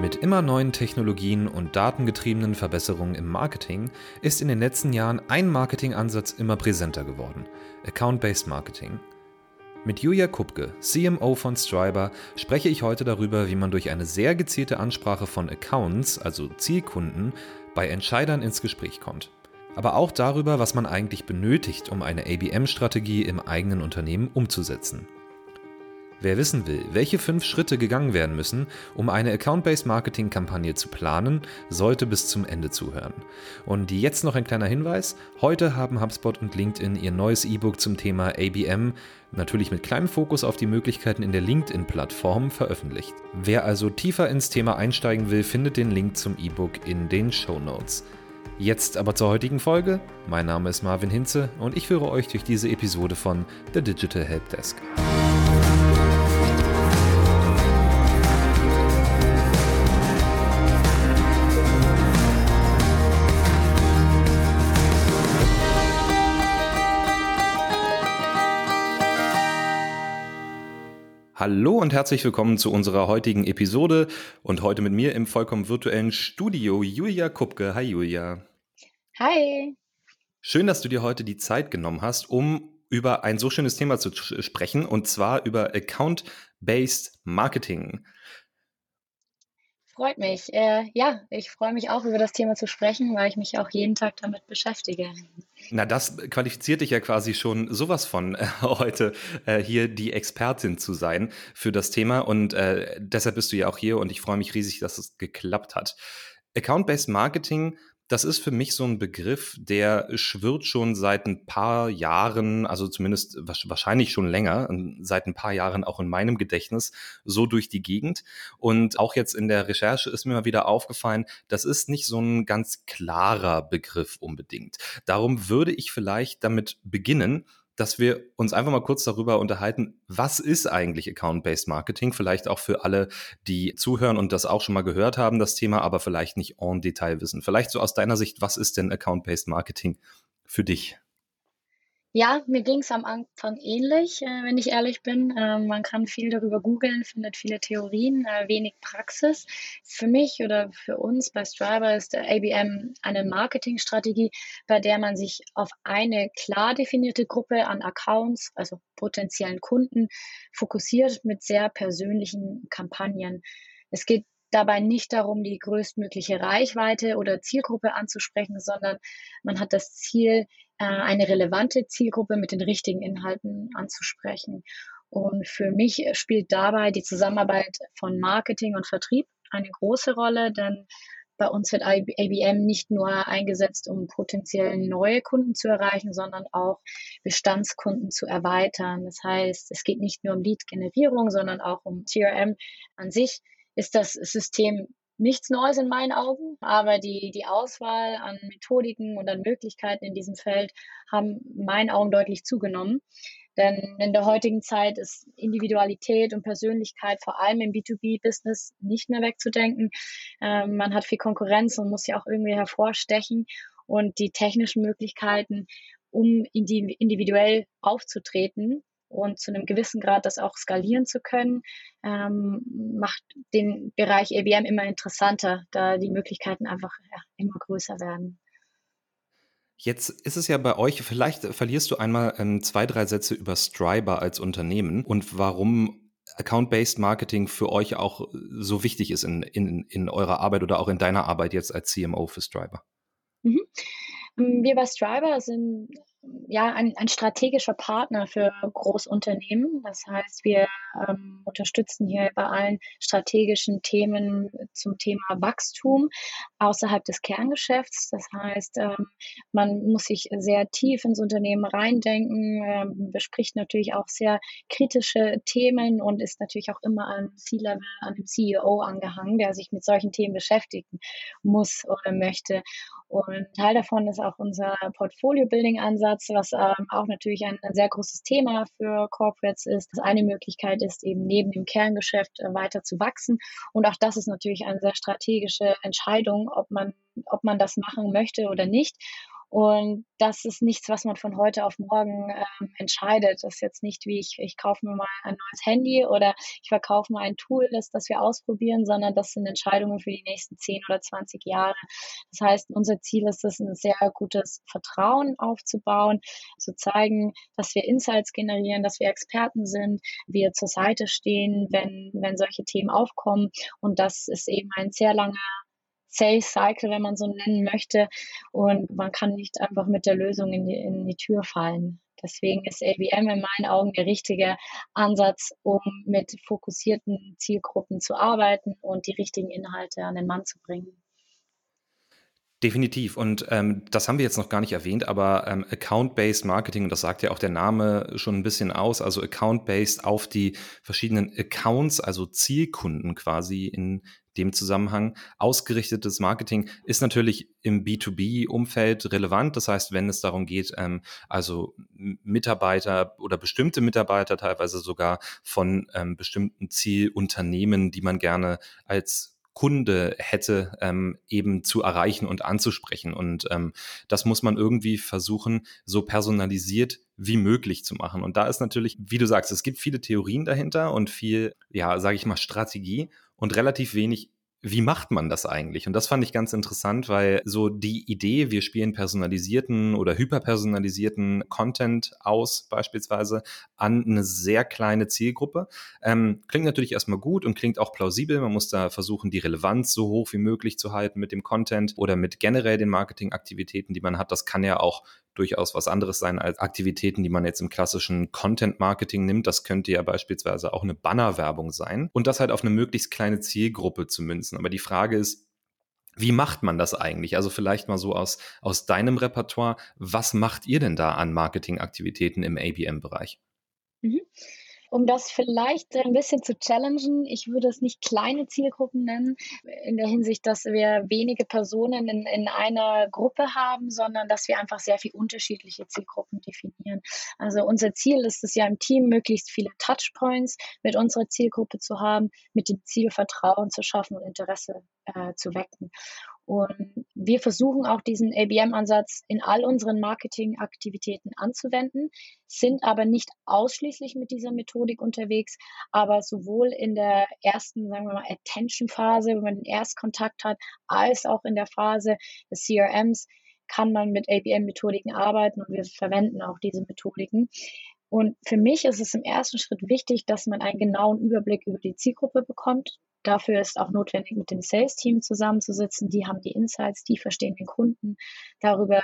Mit immer neuen Technologien und datengetriebenen Verbesserungen im Marketing ist in den letzten Jahren ein Marketingansatz immer präsenter geworden: Account-Based Marketing. Mit Julia Kupke, CMO von Striber, spreche ich heute darüber, wie man durch eine sehr gezielte Ansprache von Accounts, also Zielkunden, bei Entscheidern ins Gespräch kommt. Aber auch darüber, was man eigentlich benötigt, um eine ABM-Strategie im eigenen Unternehmen umzusetzen. Wer wissen will, welche fünf Schritte gegangen werden müssen, um eine Account-Based Marketing-Kampagne zu planen, sollte bis zum Ende zuhören. Und jetzt noch ein kleiner Hinweis: Heute haben HubSpot und LinkedIn ihr neues E-Book zum Thema ABM, natürlich mit kleinem Fokus auf die Möglichkeiten in der LinkedIn-Plattform, veröffentlicht. Wer also tiefer ins Thema einsteigen will, findet den Link zum E-Book in den Show Notes. Jetzt aber zur heutigen Folge. Mein Name ist Marvin Hinze und ich führe euch durch diese Episode von The Digital Helpdesk. Hallo und herzlich willkommen zu unserer heutigen Episode und heute mit mir im vollkommen virtuellen Studio Julia Kupke. Hi Julia. Hi. Schön, dass du dir heute die Zeit genommen hast, um über ein so schönes Thema zu sprechen und zwar über Account-Based Marketing. Freut mich. Äh, ja, ich freue mich auch über das Thema zu sprechen, weil ich mich auch jeden Tag damit beschäftige. Na, das qualifiziert dich ja quasi schon sowas von äh, heute äh, hier die Expertin zu sein für das Thema und äh, deshalb bist du ja auch hier und ich freue mich riesig, dass es geklappt hat. Account-Based Marketing das ist für mich so ein Begriff, der schwirrt schon seit ein paar Jahren, also zumindest wahrscheinlich schon länger, seit ein paar Jahren auch in meinem Gedächtnis so durch die Gegend. Und auch jetzt in der Recherche ist mir mal wieder aufgefallen, das ist nicht so ein ganz klarer Begriff unbedingt. Darum würde ich vielleicht damit beginnen, dass wir uns einfach mal kurz darüber unterhalten, was ist eigentlich Account-Based Marketing? Vielleicht auch für alle, die zuhören und das auch schon mal gehört haben, das Thema, aber vielleicht nicht en Detail wissen. Vielleicht so aus deiner Sicht, was ist denn Account-Based Marketing für dich? Ja, mir ging es am Anfang ähnlich, äh, wenn ich ehrlich bin. Ähm, man kann viel darüber googeln, findet viele Theorien, äh, wenig Praxis. Für mich oder für uns bei Striver ist ABM eine Marketingstrategie, bei der man sich auf eine klar definierte Gruppe an Accounts, also potenziellen Kunden, fokussiert mit sehr persönlichen Kampagnen. Es geht dabei nicht darum, die größtmögliche Reichweite oder Zielgruppe anzusprechen, sondern man hat das Ziel, äh, eine relevante Zielgruppe mit den richtigen Inhalten anzusprechen. Und für mich spielt dabei die Zusammenarbeit von Marketing und Vertrieb eine große Rolle, denn bei uns wird ABM nicht nur eingesetzt, um potenziell neue Kunden zu erreichen, sondern auch Bestandskunden zu erweitern. Das heißt, es geht nicht nur um Lead-Generierung, sondern auch um CRM an sich ist das System nichts Neues in meinen Augen, aber die, die Auswahl an Methodiken und an Möglichkeiten in diesem Feld haben in meinen Augen deutlich zugenommen. Denn in der heutigen Zeit ist Individualität und Persönlichkeit vor allem im B2B-Business nicht mehr wegzudenken. Ähm, man hat viel Konkurrenz und muss ja auch irgendwie hervorstechen. Und die technischen Möglichkeiten, um individuell aufzutreten, und zu einem gewissen Grad das auch skalieren zu können, ähm, macht den Bereich EBM immer interessanter, da die Möglichkeiten einfach ja, immer größer werden. Jetzt ist es ja bei euch, vielleicht verlierst du einmal ähm, zwei, drei Sätze über Striber als Unternehmen und warum Account-Based Marketing für euch auch so wichtig ist in, in, in eurer Arbeit oder auch in deiner Arbeit jetzt als CMO für Striber. Mhm. Wir bei Striber sind ja, ein, ein strategischer Partner für Großunternehmen. Das heißt, wir ähm, unterstützen hier bei allen strategischen Themen zum Thema Wachstum außerhalb des Kerngeschäfts. Das heißt, ähm, man muss sich sehr tief ins Unternehmen reindenken, ähm, bespricht natürlich auch sehr kritische Themen und ist natürlich auch immer an C-Level, an dem CEO angehangen, der sich mit solchen Themen beschäftigen muss oder möchte. Und Teil davon ist auch unser Portfolio-Building-Ansatz, was ähm, auch natürlich ein, ein, sehr großes Thema für Corporates ist. Das eine Möglichkeit ist eben neben dem Kerngeschäft äh, weiter zu wachsen. Und auch das ist natürlich eine sehr strategische Entscheidung, ob man, ob man das machen möchte oder nicht. Und das ist nichts, was man von heute auf morgen ähm, entscheidet. Das ist jetzt nicht wie ich, ich kaufe mir mal ein neues Handy oder ich verkaufe mal ein Tool, das, das wir ausprobieren, sondern das sind Entscheidungen für die nächsten 10 oder 20 Jahre. Das heißt, unser Ziel ist es, ein sehr gutes Vertrauen aufzubauen, zu zeigen, dass wir Insights generieren, dass wir Experten sind, wir zur Seite stehen, wenn, wenn solche Themen aufkommen. Und das ist eben ein sehr langer Sales Cycle, wenn man so nennen möchte. Und man kann nicht einfach mit der Lösung in die, in die Tür fallen. Deswegen ist ABM in meinen Augen der richtige Ansatz, um mit fokussierten Zielgruppen zu arbeiten und die richtigen Inhalte an den Mann zu bringen. Definitiv. Und ähm, das haben wir jetzt noch gar nicht erwähnt, aber ähm, Account-Based Marketing, und das sagt ja auch der Name schon ein bisschen aus, also Account-Based auf die verschiedenen Accounts, also Zielkunden quasi in dem Zusammenhang. Ausgerichtetes Marketing ist natürlich im B2B-Umfeld relevant. Das heißt, wenn es darum geht, ähm, also Mitarbeiter oder bestimmte Mitarbeiter teilweise sogar von ähm, bestimmten Zielunternehmen, die man gerne als Kunde hätte, ähm, eben zu erreichen und anzusprechen. Und ähm, das muss man irgendwie versuchen, so personalisiert wie möglich zu machen. Und da ist natürlich, wie du sagst, es gibt viele Theorien dahinter und viel, ja, sage ich mal, Strategie und relativ wenig wie macht man das eigentlich? Und das fand ich ganz interessant, weil so die Idee, wir spielen personalisierten oder hyperpersonalisierten Content aus, beispielsweise an eine sehr kleine Zielgruppe, ähm, klingt natürlich erstmal gut und klingt auch plausibel. Man muss da versuchen, die Relevanz so hoch wie möglich zu halten mit dem Content oder mit generell den Marketingaktivitäten, die man hat. Das kann ja auch durchaus was anderes sein als Aktivitäten, die man jetzt im klassischen Content-Marketing nimmt. Das könnte ja beispielsweise auch eine Bannerwerbung sein und das halt auf eine möglichst kleine Zielgruppe zu münzen. Aber die Frage ist, wie macht man das eigentlich? Also vielleicht mal so aus, aus deinem Repertoire. Was macht ihr denn da an Marketingaktivitäten im ABM-Bereich? Um das vielleicht ein bisschen zu challengen, ich würde es nicht kleine Zielgruppen nennen, in der Hinsicht, dass wir wenige Personen in, in einer Gruppe haben, sondern dass wir einfach sehr viel unterschiedliche Zielgruppen definieren. Also unser Ziel ist es ja im Team, möglichst viele Touchpoints mit unserer Zielgruppe zu haben, mit dem Ziel Vertrauen zu schaffen und Interesse äh, zu wecken. Und wir versuchen auch diesen ABM-Ansatz in all unseren Marketingaktivitäten anzuwenden, sind aber nicht ausschließlich mit dieser Methodik unterwegs, aber sowohl in der ersten, sagen wir mal, Attention-Phase, wenn man den Erstkontakt hat, als auch in der Phase des CRMs kann man mit ABM-Methodiken arbeiten und wir verwenden auch diese Methodiken. Und für mich ist es im ersten Schritt wichtig, dass man einen genauen Überblick über die Zielgruppe bekommt, Dafür ist auch notwendig, mit dem Sales-Team zusammenzusitzen. Die haben die Insights, die verstehen den Kunden. Darüber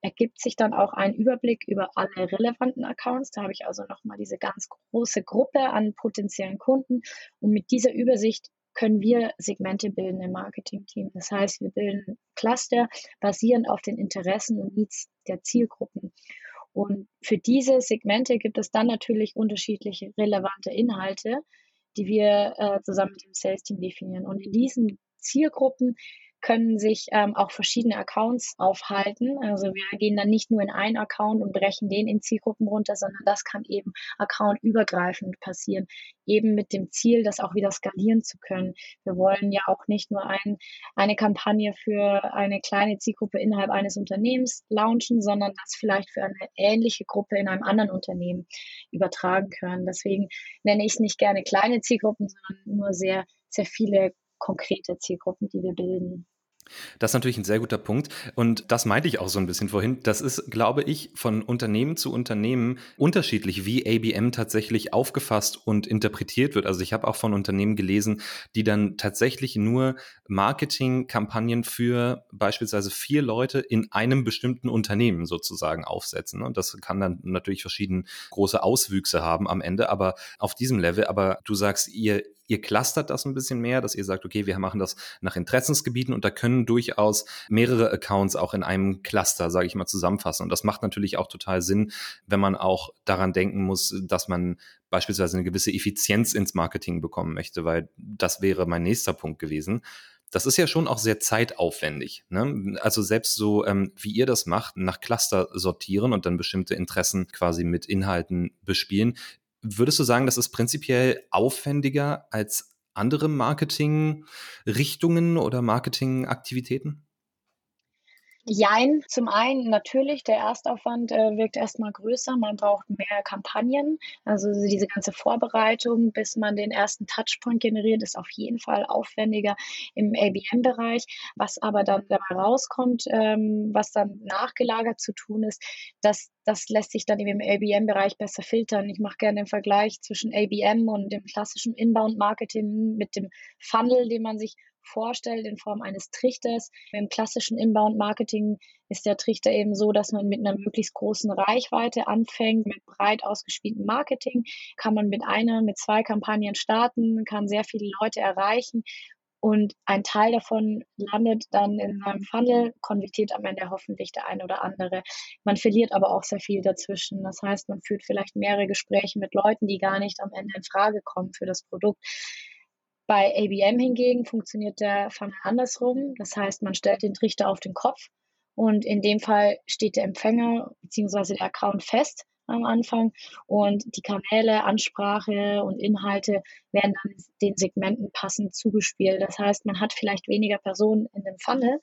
ergibt sich dann auch ein Überblick über alle relevanten Accounts. Da habe ich also nochmal diese ganz große Gruppe an potenziellen Kunden. Und mit dieser Übersicht können wir Segmente bilden im Marketing-Team. Das heißt, wir bilden Cluster basierend auf den Interessen und Needs der Zielgruppen. Und für diese Segmente gibt es dann natürlich unterschiedliche relevante Inhalte, die wir äh, zusammen mit dem Sales-Team definieren. Und in diesen Zielgruppen können sich ähm, auch verschiedene Accounts aufhalten. Also wir gehen dann nicht nur in einen Account und brechen den in Zielgruppen runter, sondern das kann eben accountübergreifend passieren, eben mit dem Ziel, das auch wieder skalieren zu können. Wir wollen ja auch nicht nur ein, eine Kampagne für eine kleine Zielgruppe innerhalb eines Unternehmens launchen, sondern das vielleicht für eine ähnliche Gruppe in einem anderen Unternehmen übertragen können. Deswegen nenne ich es nicht gerne kleine Zielgruppen, sondern nur sehr, sehr viele konkrete Zielgruppen, die wir bilden. Das ist natürlich ein sehr guter Punkt. Und das meinte ich auch so ein bisschen vorhin. Das ist, glaube ich, von Unternehmen zu Unternehmen unterschiedlich, wie ABM tatsächlich aufgefasst und interpretiert wird. Also ich habe auch von Unternehmen gelesen, die dann tatsächlich nur Marketingkampagnen für beispielsweise vier Leute in einem bestimmten Unternehmen sozusagen aufsetzen. Und das kann dann natürlich verschiedene große Auswüchse haben am Ende, aber auf diesem Level. Aber du sagst, ihr ihr clustert das ein bisschen mehr, dass ihr sagt, okay, wir machen das nach Interessensgebieten und da können durchaus mehrere Accounts auch in einem Cluster, sage ich mal, zusammenfassen. Und das macht natürlich auch total Sinn, wenn man auch daran denken muss, dass man beispielsweise eine gewisse Effizienz ins Marketing bekommen möchte, weil das wäre mein nächster Punkt gewesen das ist ja schon auch sehr zeitaufwendig. Ne? Also selbst so, ähm, wie ihr das macht, nach Cluster sortieren und dann bestimmte Interessen quasi mit Inhalten bespielen, Würdest du sagen, das ist prinzipiell aufwendiger als andere Marketingrichtungen oder Marketingaktivitäten? Jein, zum einen natürlich, der Erstaufwand äh, wirkt erstmal größer, man braucht mehr Kampagnen. Also diese ganze Vorbereitung, bis man den ersten Touchpoint generiert, ist auf jeden Fall aufwendiger im ABM-Bereich. Was aber dann dabei rauskommt, ähm, was dann nachgelagert zu tun ist, das, das lässt sich dann im ABM-Bereich besser filtern. Ich mache gerne den Vergleich zwischen ABM und dem klassischen Inbound-Marketing mit dem Funnel, den man sich vorstellt in Form eines Trichters. Im klassischen Inbound-Marketing ist der Trichter eben so, dass man mit einer möglichst großen Reichweite anfängt, mit breit ausgespieltem Marketing, kann man mit einer, mit zwei Kampagnen starten, kann sehr viele Leute erreichen und ein Teil davon landet dann in einem Funnel, konvertiert am Ende hoffentlich der eine oder andere. Man verliert aber auch sehr viel dazwischen. Das heißt, man führt vielleicht mehrere Gespräche mit Leuten, die gar nicht am Ende in Frage kommen für das Produkt. Bei ABM hingegen funktioniert der Funnel andersrum. Das heißt, man stellt den Trichter auf den Kopf und in dem Fall steht der Empfänger bzw. der Account fest am Anfang und die Kanäle, Ansprache und Inhalte werden dann den Segmenten passend zugespielt. Das heißt, man hat vielleicht weniger Personen in dem Funnel,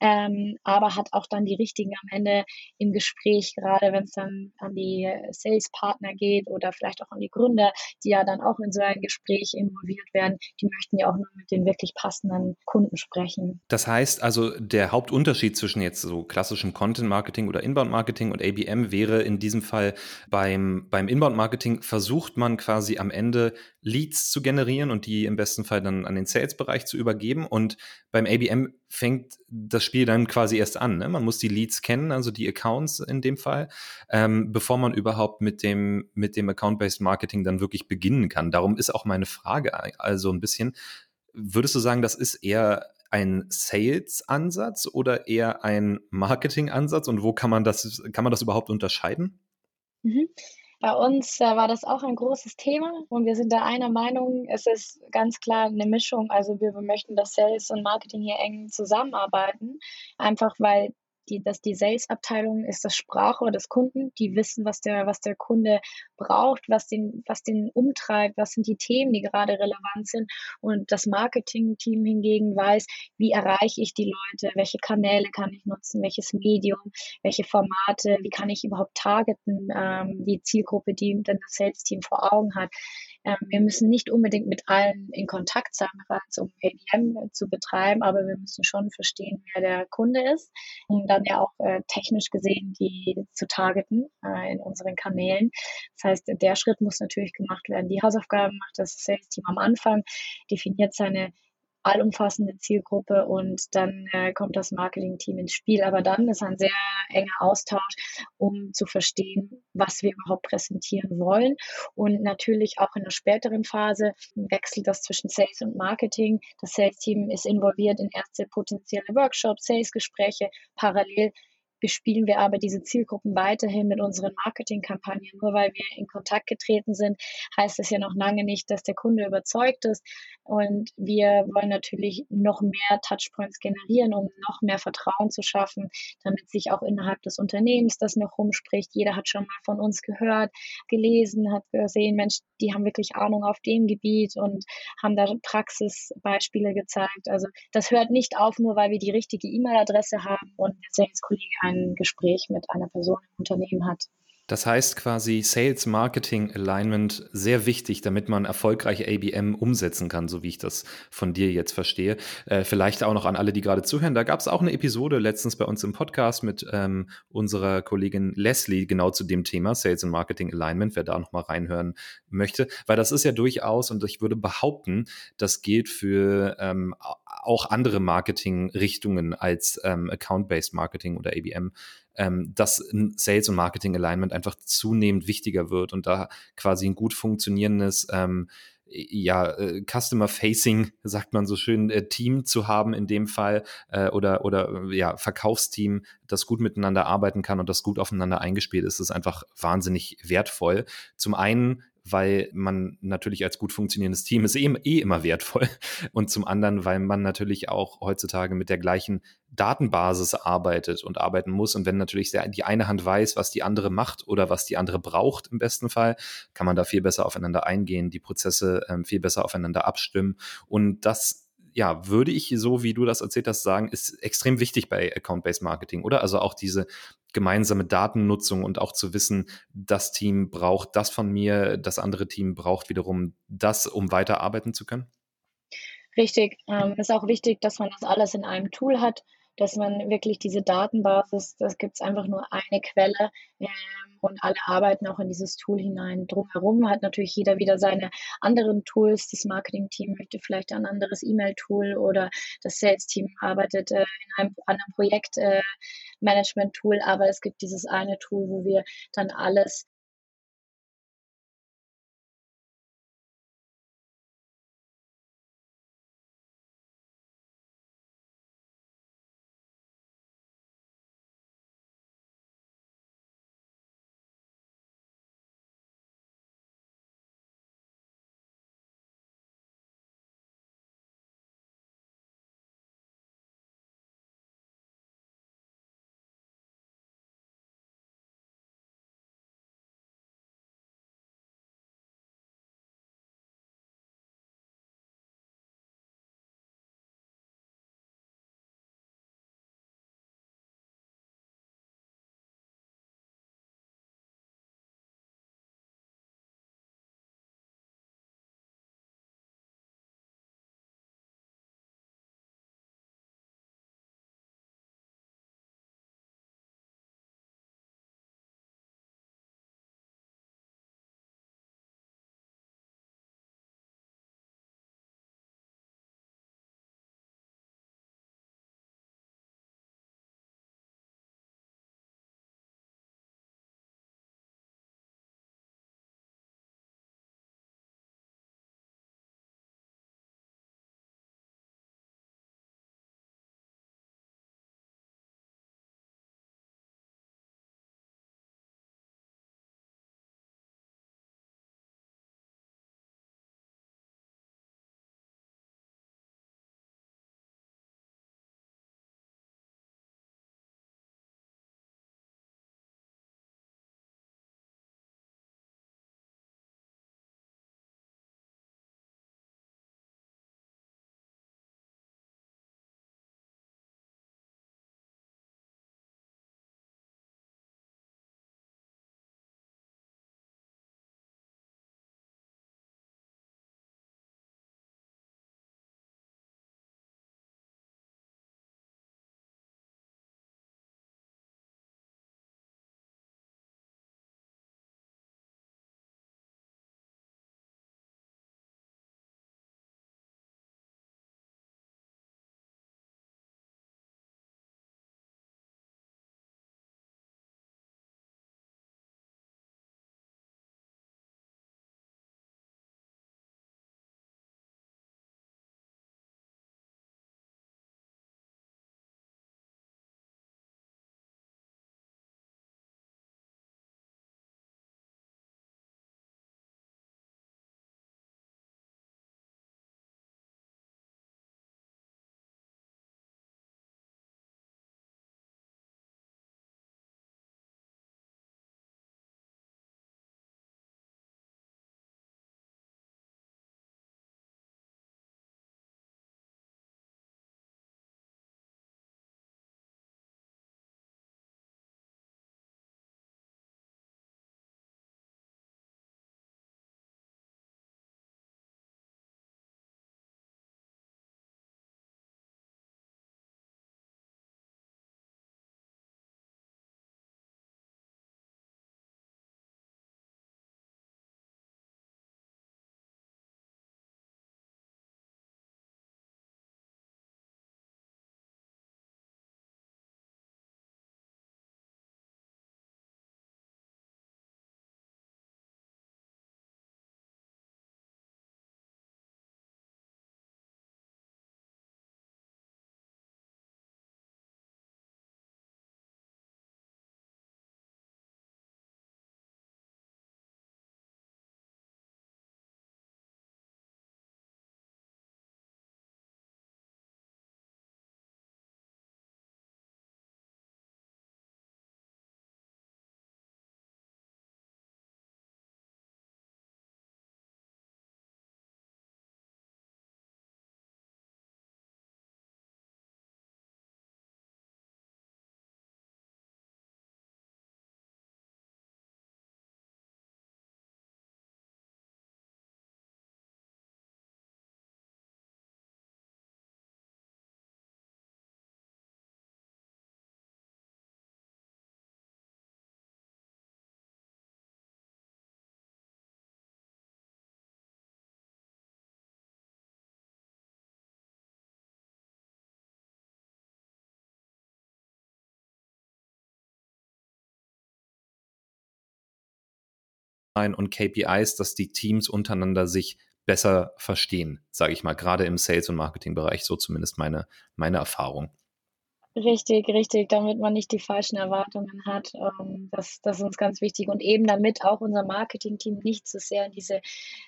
ähm, aber hat auch dann die richtigen am Ende im Gespräch, gerade wenn es dann an die Sales-Partner geht oder vielleicht auch an die Gründer, die ja dann auch in so ein Gespräch involviert werden, die möchten ja auch nur mit den wirklich passenden Kunden sprechen. Das heißt also, der Hauptunterschied zwischen jetzt so klassischem Content-Marketing oder Inbound-Marketing und ABM wäre in diesem Fall beim, beim Inbound-Marketing versucht man quasi am Ende Leads zu generieren und die im besten Fall dann an den Sales-Bereich zu übergeben. Und beim ABM fängt das Spiel dann quasi erst an. Ne? Man muss die Leads kennen, also die Accounts in dem Fall, ähm, bevor man überhaupt mit dem, mit dem Account-Based Marketing dann wirklich beginnen kann. Darum ist auch meine Frage also ein bisschen, würdest du sagen, das ist eher ein Sales-Ansatz oder eher ein Marketing-Ansatz und wo kann man das, kann man das überhaupt unterscheiden? Mhm. Bei uns äh, war das auch ein großes Thema und wir sind da einer Meinung, es ist ganz klar eine Mischung. Also wir möchten, dass Sales und Marketing hier eng zusammenarbeiten, einfach weil die, dass die Sales-Abteilung ist das Sprachrohr des Kunden. Die wissen, was der, was der Kunde braucht, was den, was den umtreibt, was sind die Themen, die gerade relevant sind. Und das Marketing-Team hingegen weiß, wie erreiche ich die Leute, welche Kanäle kann ich nutzen, welches Medium, welche Formate, wie kann ich überhaupt targeten, ähm, die Zielgruppe, die dann das Sales-Team vor Augen hat. Ähm, wir müssen nicht unbedingt mit allen in Kontakt sein, um ABM zu betreiben, aber wir müssen schon verstehen, wer der Kunde ist, um dann ja auch äh, technisch gesehen die zu targeten äh, in unseren Kanälen. Das heißt, der Schritt muss natürlich gemacht werden. Die Hausaufgaben macht das Sales-Team am Anfang, definiert seine allumfassende Zielgruppe und dann äh, kommt das Marketing-Team ins Spiel. Aber dann ist ein sehr enger Austausch, um zu verstehen, was wir überhaupt präsentieren wollen. Und natürlich auch in der späteren Phase wechselt das zwischen Sales und Marketing. Das Sales-Team ist involviert in erste potenzielle Workshops, Sales-Gespräche. Parallel bespielen wir aber diese Zielgruppen weiterhin mit unseren Marketingkampagnen. Nur weil wir in Kontakt getreten sind, heißt das ja noch lange nicht, dass der Kunde überzeugt ist. Und wir wollen natürlich noch mehr Touchpoints generieren, um noch mehr Vertrauen zu schaffen, damit sich auch innerhalb des Unternehmens das noch rumspricht. Jeder hat schon mal von uns gehört, gelesen, hat gesehen, Mensch, die haben wirklich Ahnung auf dem Gebiet und haben da Praxisbeispiele gezeigt. Also das hört nicht auf, nur weil wir die richtige E-Mail-Adresse haben und der Sales-Kollege ein Gespräch mit einer Person im Unternehmen hat. Das heißt quasi Sales Marketing Alignment sehr wichtig, damit man erfolgreich ABM umsetzen kann, so wie ich das von dir jetzt verstehe. Äh, vielleicht auch noch an alle, die gerade zuhören. Da gab es auch eine Episode letztens bei uns im Podcast mit ähm, unserer Kollegin Leslie genau zu dem Thema Sales und Marketing Alignment, wer da noch mal reinhören möchte. Weil das ist ja durchaus, und ich würde behaupten, das gilt für ähm, auch andere Marketing-Richtungen als ähm, Account-Based Marketing oder ABM ähm, dass Sales und Marketing Alignment einfach zunehmend wichtiger wird und da quasi ein gut funktionierendes ähm, ja, äh, Customer-Facing, sagt man so schön, äh, Team zu haben in dem Fall äh, oder, oder äh, ja, Verkaufsteam, das gut miteinander arbeiten kann und das gut aufeinander eingespielt ist, ist einfach wahnsinnig wertvoll. Zum einen weil man natürlich als gut funktionierendes Team ist eh, eh immer wertvoll. Und zum anderen, weil man natürlich auch heutzutage mit der gleichen Datenbasis arbeitet und arbeiten muss. Und wenn natürlich die eine Hand weiß, was die andere macht oder was die andere braucht im besten Fall, kann man da viel besser aufeinander eingehen, die Prozesse ähm, viel besser aufeinander abstimmen. Und das ja, würde ich so, wie du das erzählt hast, sagen, ist extrem wichtig bei Account-Based Marketing, oder? Also auch diese gemeinsame Datennutzung und auch zu wissen, das Team braucht das von mir, das andere Team braucht wiederum das, um weiterarbeiten zu können? Richtig. Ähm, ist auch wichtig, dass man das alles in einem Tool hat, dass man wirklich diese Datenbasis, das gibt es einfach nur eine Quelle ähm, und alle arbeiten auch in dieses Tool hinein. Drumherum hat natürlich jeder wieder seine anderen Tools. Das Marketing-Team möchte vielleicht ein anderes E-Mail-Tool oder das Sales-Team arbeitet äh, in einem anderen Projektmanagement-Tool, äh, aber es gibt dieses eine Tool, wo wir dann alles und KPIs, dass die Teams untereinander sich besser verstehen, sage ich mal, gerade im Sales- und Marketingbereich, so zumindest meine, meine Erfahrung. Richtig, richtig, damit man nicht die falschen Erwartungen hat. Ähm, das, das ist uns ganz wichtig. Und eben damit auch unser Marketing-Team nicht so sehr in diese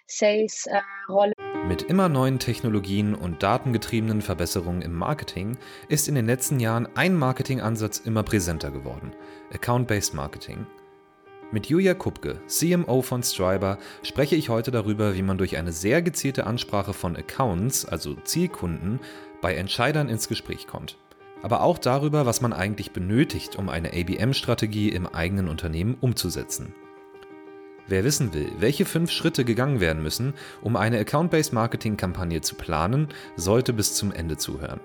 Sales-Rolle. Mit immer neuen Technologien und datengetriebenen Verbesserungen im Marketing ist in den letzten Jahren ein Marketingansatz immer präsenter geworden: Account-Based Marketing. Mit Julia Kupke, CMO von Striber, spreche ich heute darüber, wie man durch eine sehr gezielte Ansprache von Accounts, also Zielkunden, bei Entscheidern ins Gespräch kommt. Aber auch darüber, was man eigentlich benötigt, um eine ABM-Strategie im eigenen Unternehmen umzusetzen. Wer wissen will, welche fünf Schritte gegangen werden müssen, um eine Account-Based Marketing-Kampagne zu planen, sollte bis zum Ende zuhören.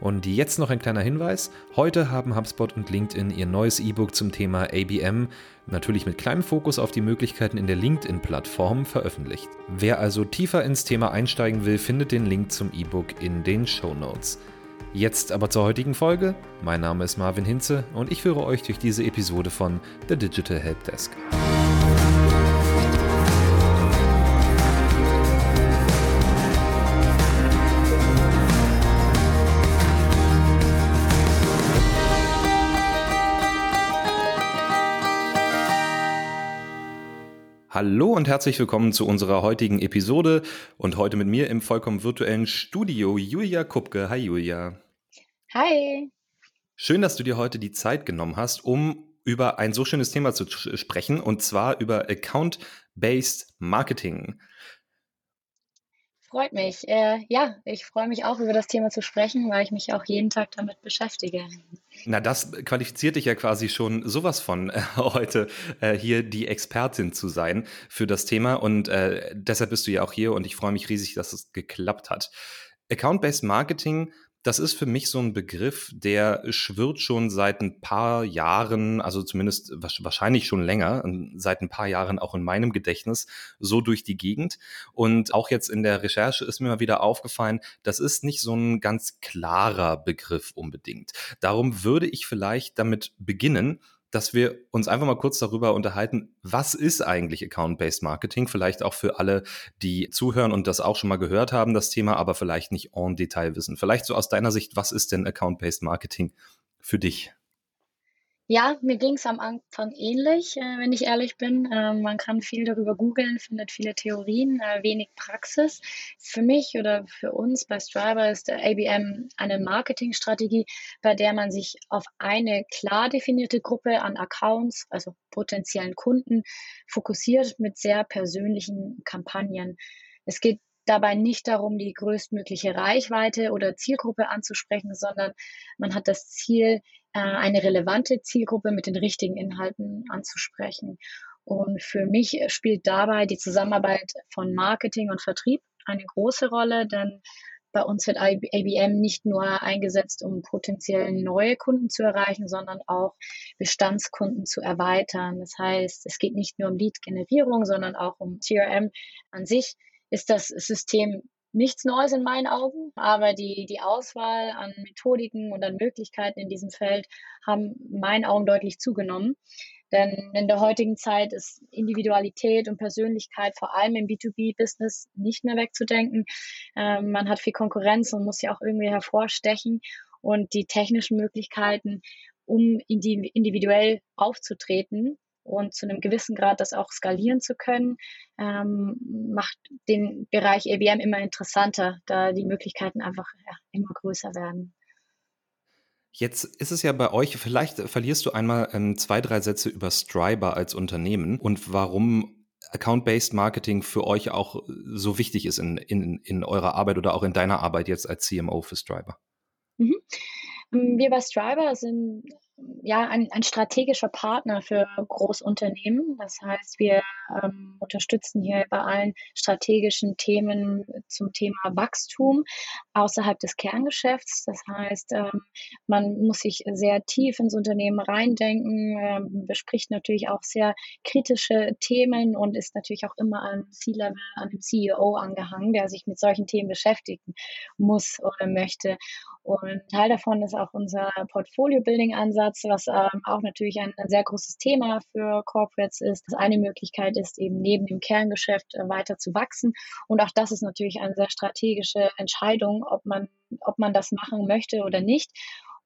Und jetzt noch ein kleiner Hinweis: Heute haben HubSpot und LinkedIn ihr neues E-Book zum Thema ABM, natürlich mit kleinem Fokus auf die Möglichkeiten in der LinkedIn-Plattform, veröffentlicht. Wer also tiefer ins Thema einsteigen will, findet den Link zum E-Book in den Show Notes. Jetzt aber zur heutigen Folge. Mein Name ist Marvin Hinze und ich führe euch durch diese Episode von The Digital Helpdesk. Hallo und herzlich willkommen zu unserer heutigen Episode und heute mit mir im vollkommen virtuellen Studio Julia Kupke. Hi Julia. Hi. Schön, dass du dir heute die Zeit genommen hast, um über ein so schönes Thema zu sprechen und zwar über Account-Based Marketing. Freut mich. Äh, ja, ich freue mich auch über das Thema zu sprechen, weil ich mich auch jeden Tag damit beschäftige. Na, das qualifiziert dich ja quasi schon sowas von äh, heute äh, hier die Expertin zu sein für das Thema und äh, deshalb bist du ja auch hier und ich freue mich riesig, dass es geklappt hat. Account-Based Marketing das ist für mich so ein Begriff, der schwirrt schon seit ein paar Jahren, also zumindest wahrscheinlich schon länger, seit ein paar Jahren auch in meinem Gedächtnis so durch die Gegend. Und auch jetzt in der Recherche ist mir mal wieder aufgefallen, das ist nicht so ein ganz klarer Begriff unbedingt. Darum würde ich vielleicht damit beginnen, dass wir uns einfach mal kurz darüber unterhalten, was ist eigentlich Account-Based Marketing? Vielleicht auch für alle, die zuhören und das auch schon mal gehört haben, das Thema, aber vielleicht nicht en Detail wissen. Vielleicht so aus deiner Sicht, was ist denn Account-Based Marketing für dich? Ja, mir ging es am Anfang ähnlich, äh, wenn ich ehrlich bin. Ähm, man kann viel darüber googeln, findet viele Theorien, äh, wenig Praxis. Für mich oder für uns bei Striver ist der ABM eine Marketingstrategie, bei der man sich auf eine klar definierte Gruppe an Accounts, also potenziellen Kunden, fokussiert mit sehr persönlichen Kampagnen. Es geht dabei nicht darum, die größtmögliche Reichweite oder Zielgruppe anzusprechen, sondern man hat das Ziel, äh, eine relevante Zielgruppe mit den richtigen Inhalten anzusprechen. Und für mich spielt dabei die Zusammenarbeit von Marketing und Vertrieb eine große Rolle, denn bei uns wird ABM nicht nur eingesetzt, um potenziell neue Kunden zu erreichen, sondern auch Bestandskunden zu erweitern. Das heißt, es geht nicht nur um Lead-Generierung, sondern auch um CRM an sich. Ist das System nichts Neues in meinen Augen, aber die, die Auswahl an Methodiken und an Möglichkeiten in diesem Feld haben in meinen Augen deutlich zugenommen. Denn in der heutigen Zeit ist Individualität und Persönlichkeit vor allem im B2B-Business nicht mehr wegzudenken. Ähm, man hat viel Konkurrenz und muss ja auch irgendwie hervorstechen. Und die technischen Möglichkeiten, um individuell aufzutreten, und zu einem gewissen Grad das auch skalieren zu können, ähm, macht den Bereich ABM immer interessanter, da die Möglichkeiten einfach ja, immer größer werden. Jetzt ist es ja bei euch, vielleicht verlierst du einmal ähm, zwei, drei Sätze über Striber als Unternehmen und warum Account-Based Marketing für euch auch so wichtig ist in, in, in eurer Arbeit oder auch in deiner Arbeit jetzt als CMO für Striber. Mhm. Wir bei Striber sind ja, ein, ein strategischer Partner für Großunternehmen. Das heißt, wir ähm, unterstützen hier bei allen strategischen Themen zum Thema Wachstum außerhalb des Kerngeschäfts. Das heißt, ähm, man muss sich sehr tief ins Unternehmen reindenken, ähm, bespricht natürlich auch sehr kritische Themen und ist natürlich auch immer an C-Level, an dem CEO angehangen, der sich mit solchen Themen beschäftigen muss oder möchte. Und Teil davon ist auch unser Portfolio-Building-Ansatz, was ähm, auch natürlich ein, ein, sehr großes Thema für Corporates ist. Das eine Möglichkeit ist eben neben dem Kerngeschäft äh, weiter zu wachsen. Und auch das ist natürlich eine sehr strategische Entscheidung, ob man, ob man das machen möchte oder nicht.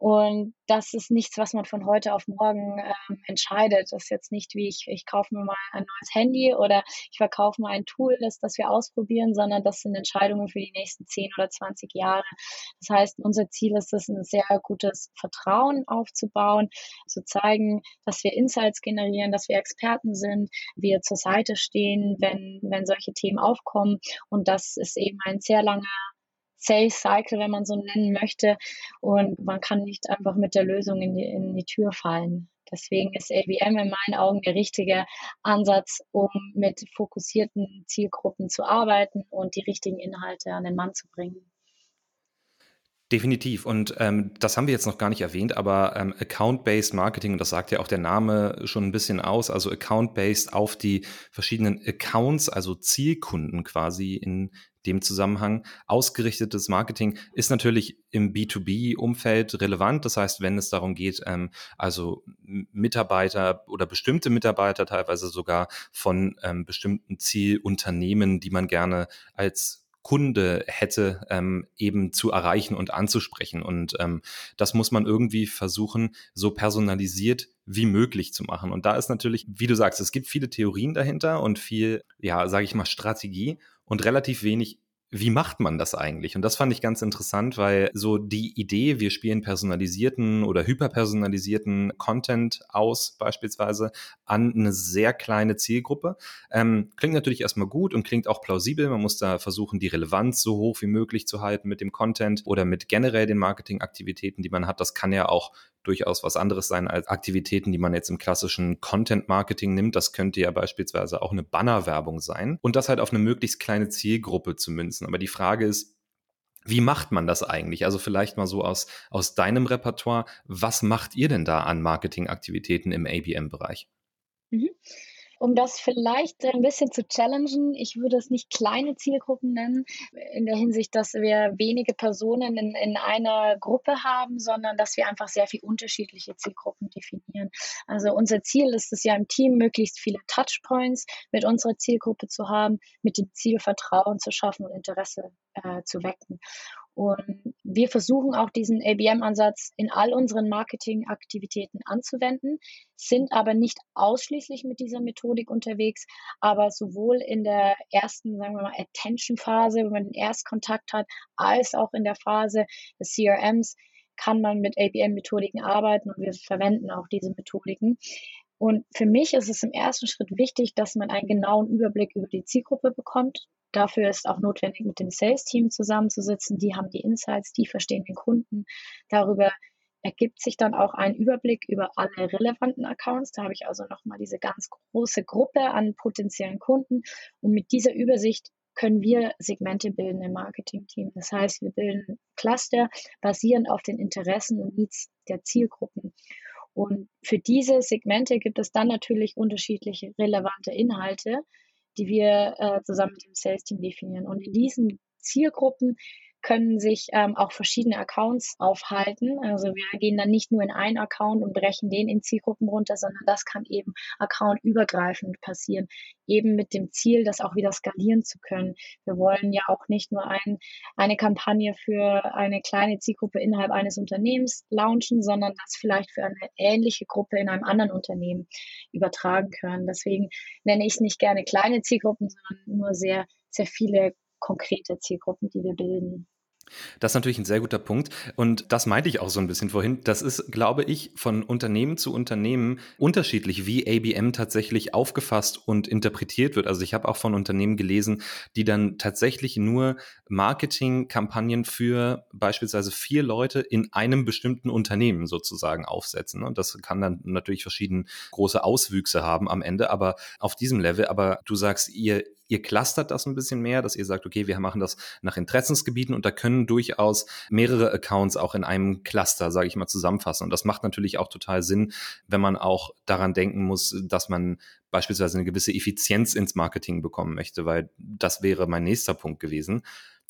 Und das ist nichts, was man von heute auf morgen ähm, entscheidet. Das ist jetzt nicht wie ich, ich kaufe mir mal ein neues Handy oder ich verkaufe mal ein Tool, das, das wir ausprobieren, sondern das sind Entscheidungen für die nächsten 10 oder 20 Jahre. Das heißt, unser Ziel ist es, ein sehr gutes Vertrauen aufzubauen, zu zeigen, dass wir Insights generieren, dass wir Experten sind, wir zur Seite stehen, wenn, wenn solche Themen aufkommen. Und das ist eben ein sehr langer Sales Cycle, wenn man so nennen möchte. Und man kann nicht einfach mit der Lösung in die, in die Tür fallen. Deswegen ist ABM in meinen Augen der richtige Ansatz, um mit fokussierten Zielgruppen zu arbeiten und die richtigen Inhalte an den Mann zu bringen. Definitiv. Und ähm, das haben wir jetzt noch gar nicht erwähnt, aber ähm, Account-Based Marketing, das sagt ja auch der Name schon ein bisschen aus, also Account-Based auf die verschiedenen Accounts, also Zielkunden quasi in dem Zusammenhang. Ausgerichtetes Marketing ist natürlich im B2B-Umfeld relevant. Das heißt, wenn es darum geht, ähm, also Mitarbeiter oder bestimmte Mitarbeiter teilweise sogar von ähm, bestimmten Zielunternehmen, die man gerne als Kunde hätte, ähm, eben zu erreichen und anzusprechen. Und ähm, das muss man irgendwie versuchen, so personalisiert wie möglich zu machen. Und da ist natürlich, wie du sagst, es gibt viele Theorien dahinter und viel, ja, sage ich mal, Strategie und relativ wenig wie macht man das eigentlich? Und das fand ich ganz interessant, weil so die Idee, wir spielen personalisierten oder hyperpersonalisierten Content aus, beispielsweise an eine sehr kleine Zielgruppe, ähm, klingt natürlich erstmal gut und klingt auch plausibel. Man muss da versuchen, die Relevanz so hoch wie möglich zu halten mit dem Content oder mit generell den Marketingaktivitäten, die man hat. Das kann ja auch durchaus was anderes sein als Aktivitäten, die man jetzt im klassischen Content-Marketing nimmt. Das könnte ja beispielsweise auch eine Bannerwerbung sein und das halt auf eine möglichst kleine Zielgruppe zu münzen. Aber die Frage ist, wie macht man das eigentlich? Also vielleicht mal so aus, aus deinem Repertoire. Was macht ihr denn da an Marketingaktivitäten im ABM-Bereich? Mhm. Um das vielleicht ein bisschen zu challengen, ich würde es nicht kleine Zielgruppen nennen, in der Hinsicht, dass wir wenige Personen in, in einer Gruppe haben, sondern dass wir einfach sehr viel unterschiedliche Zielgruppen definieren. Also unser Ziel ist es ja im Team, möglichst viele Touchpoints mit unserer Zielgruppe zu haben, mit dem Ziel Vertrauen zu schaffen und Interesse äh, zu wecken. Und wir versuchen auch diesen ABM-Ansatz in all unseren Marketingaktivitäten anzuwenden, sind aber nicht ausschließlich mit dieser Methodik unterwegs, aber sowohl in der ersten, sagen wir mal, Attention-Phase, wenn man den Erstkontakt hat, als auch in der Phase des CRMs kann man mit ABM-Methodiken arbeiten und wir verwenden auch diese Methodiken. Und für mich ist es im ersten Schritt wichtig, dass man einen genauen Überblick über die Zielgruppe bekommt. Dafür ist auch notwendig, mit dem Sales-Team zusammenzusitzen. Die haben die Insights, die verstehen den Kunden. Darüber ergibt sich dann auch ein Überblick über alle relevanten Accounts. Da habe ich also nochmal diese ganz große Gruppe an potenziellen Kunden. Und mit dieser Übersicht können wir Segmente bilden im Marketing-Team. Das heißt, wir bilden Cluster basierend auf den Interessen und Needs der Zielgruppen. Und für diese Segmente gibt es dann natürlich unterschiedliche relevante Inhalte, die wir äh, zusammen mit dem Sales-Team definieren. Und in diesen Zielgruppen können sich ähm, auch verschiedene Accounts aufhalten. Also wir gehen dann nicht nur in einen Account und brechen den in Zielgruppen runter, sondern das kann eben accountübergreifend passieren, eben mit dem Ziel, das auch wieder skalieren zu können. Wir wollen ja auch nicht nur ein, eine Kampagne für eine kleine Zielgruppe innerhalb eines Unternehmens launchen, sondern das vielleicht für eine ähnliche Gruppe in einem anderen Unternehmen übertragen können. Deswegen nenne ich es nicht gerne kleine Zielgruppen, sondern nur sehr, sehr viele konkrete Zielgruppen, die wir bilden. Das ist natürlich ein sehr guter Punkt. Und das meinte ich auch so ein bisschen vorhin. Das ist, glaube ich, von Unternehmen zu Unternehmen unterschiedlich, wie ABM tatsächlich aufgefasst und interpretiert wird. Also ich habe auch von Unternehmen gelesen, die dann tatsächlich nur Marketingkampagnen für beispielsweise vier Leute in einem bestimmten Unternehmen sozusagen aufsetzen. Und das kann dann natürlich verschieden große Auswüchse haben am Ende, aber auf diesem Level. Aber du sagst, ihr, ihr clustert das ein bisschen mehr, dass ihr sagt, okay, wir machen das nach Interessensgebieten und da können durchaus mehrere Accounts auch in einem Cluster, sage ich mal, zusammenfassen. Und das macht natürlich auch total Sinn, wenn man auch daran denken muss, dass man beispielsweise eine gewisse Effizienz ins Marketing bekommen möchte, weil das wäre mein nächster Punkt gewesen.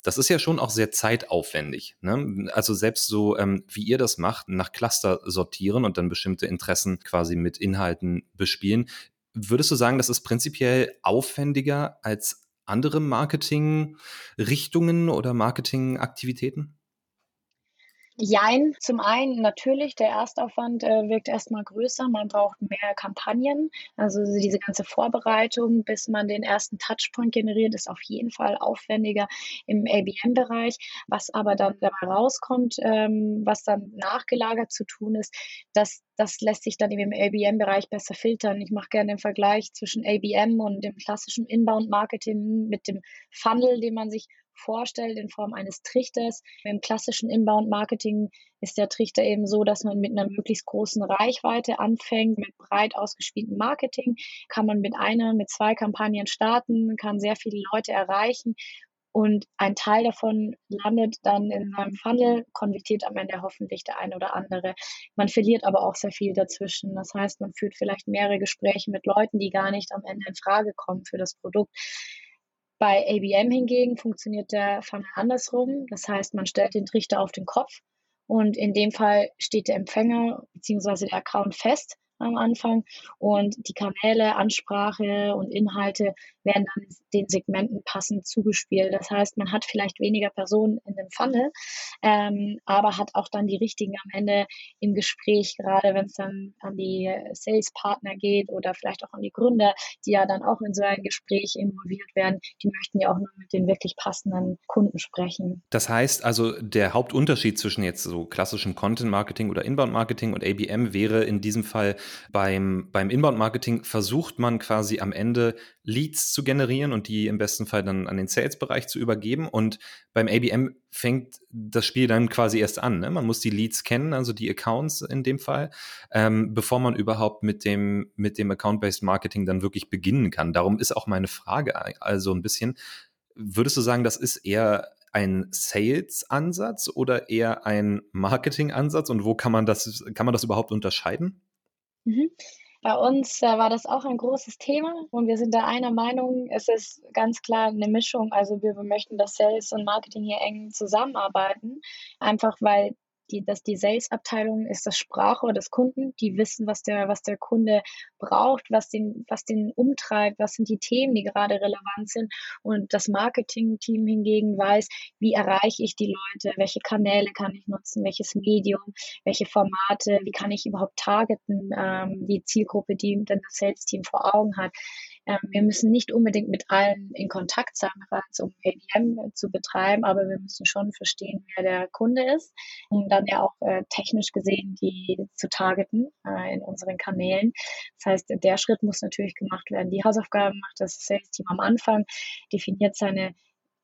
Das ist ja schon auch sehr zeitaufwendig. Ne? Also selbst so, ähm, wie ihr das macht, nach Cluster sortieren und dann bestimmte Interessen quasi mit Inhalten bespielen. Würdest du sagen, das ist prinzipiell aufwendiger als andere Marketing-Richtungen oder Marketingaktivitäten? Jein, zum einen natürlich, der Erstaufwand äh, wirkt erstmal größer, man braucht mehr Kampagnen. Also diese ganze Vorbereitung, bis man den ersten Touchpoint generiert, ist auf jeden Fall aufwendiger im ABM-Bereich. Was aber dann dabei rauskommt, ähm, was dann nachgelagert zu tun ist, das, das lässt sich dann im ABM-Bereich besser filtern. Ich mache gerne den Vergleich zwischen ABM und dem klassischen Inbound-Marketing mit dem Funnel, den man sich vorstellt in Form eines Trichters. Im klassischen Inbound-Marketing ist der Trichter eben so, dass man mit einer möglichst großen Reichweite anfängt, mit breit ausgespieltem Marketing, kann man mit einer, mit zwei Kampagnen starten, kann sehr viele Leute erreichen und ein Teil davon landet dann in einem Funnel, konvertiert am Ende hoffentlich der eine oder andere. Man verliert aber auch sehr viel dazwischen. Das heißt, man führt vielleicht mehrere Gespräche mit Leuten, die gar nicht am Ende in Frage kommen für das Produkt. Bei ABM hingegen funktioniert der Funnel andersrum. Das heißt, man stellt den Trichter auf den Kopf und in dem Fall steht der Empfänger bzw. der Account fest am Anfang und die Kanäle, Ansprache und Inhalte werden dann den Segmenten passend zugespielt. Das heißt, man hat vielleicht weniger Personen in dem Funnel, ähm, aber hat auch dann die richtigen am Ende im Gespräch, gerade wenn es dann an die Sales-Partner geht oder vielleicht auch an die Gründer, die ja dann auch in so ein Gespräch involviert werden. Die möchten ja auch nur mit den wirklich passenden Kunden sprechen. Das heißt also, der Hauptunterschied zwischen jetzt so klassischem Content-Marketing oder Inbound-Marketing und ABM wäre in diesem Fall beim, beim Inbound-Marketing versucht man quasi am Ende Leads zu generieren und die im besten Fall dann an den Sales-Bereich zu übergeben. Und beim ABM fängt das Spiel dann quasi erst an. Ne? Man muss die Leads kennen, also die Accounts in dem Fall, ähm, bevor man überhaupt mit dem, mit dem Account-Based Marketing dann wirklich beginnen kann. Darum ist auch meine Frage also ein bisschen, würdest du sagen, das ist eher ein Sales-Ansatz oder eher ein Marketing-Ansatz und wo kann man das, kann man das überhaupt unterscheiden? Mhm. Bei uns äh, war das auch ein großes Thema und wir sind da einer Meinung, es ist ganz klar eine Mischung. Also wir, wir möchten, dass Sales und Marketing hier eng zusammenarbeiten, einfach weil die, dass die Sales-Abteilung ist das Sprachrohr des Kunden. Die wissen, was der, was der Kunde braucht, was den, was den umtreibt, was sind die Themen, die gerade relevant sind. Und das Marketing-Team hingegen weiß, wie erreiche ich die Leute, welche Kanäle kann ich nutzen, welches Medium, welche Formate, wie kann ich überhaupt targeten, ähm, die Zielgruppe, die dann das Sales-Team vor Augen hat. Ähm, wir müssen nicht unbedingt mit allen in Kontakt sein, bereits um ABM zu betreiben, aber wir müssen schon verstehen, wer der Kunde ist, um dann ja auch äh, technisch gesehen die zu targeten äh, in unseren Kanälen. Das heißt, der Schritt muss natürlich gemacht werden. Die Hausaufgaben macht das Sales-Team am Anfang, definiert seine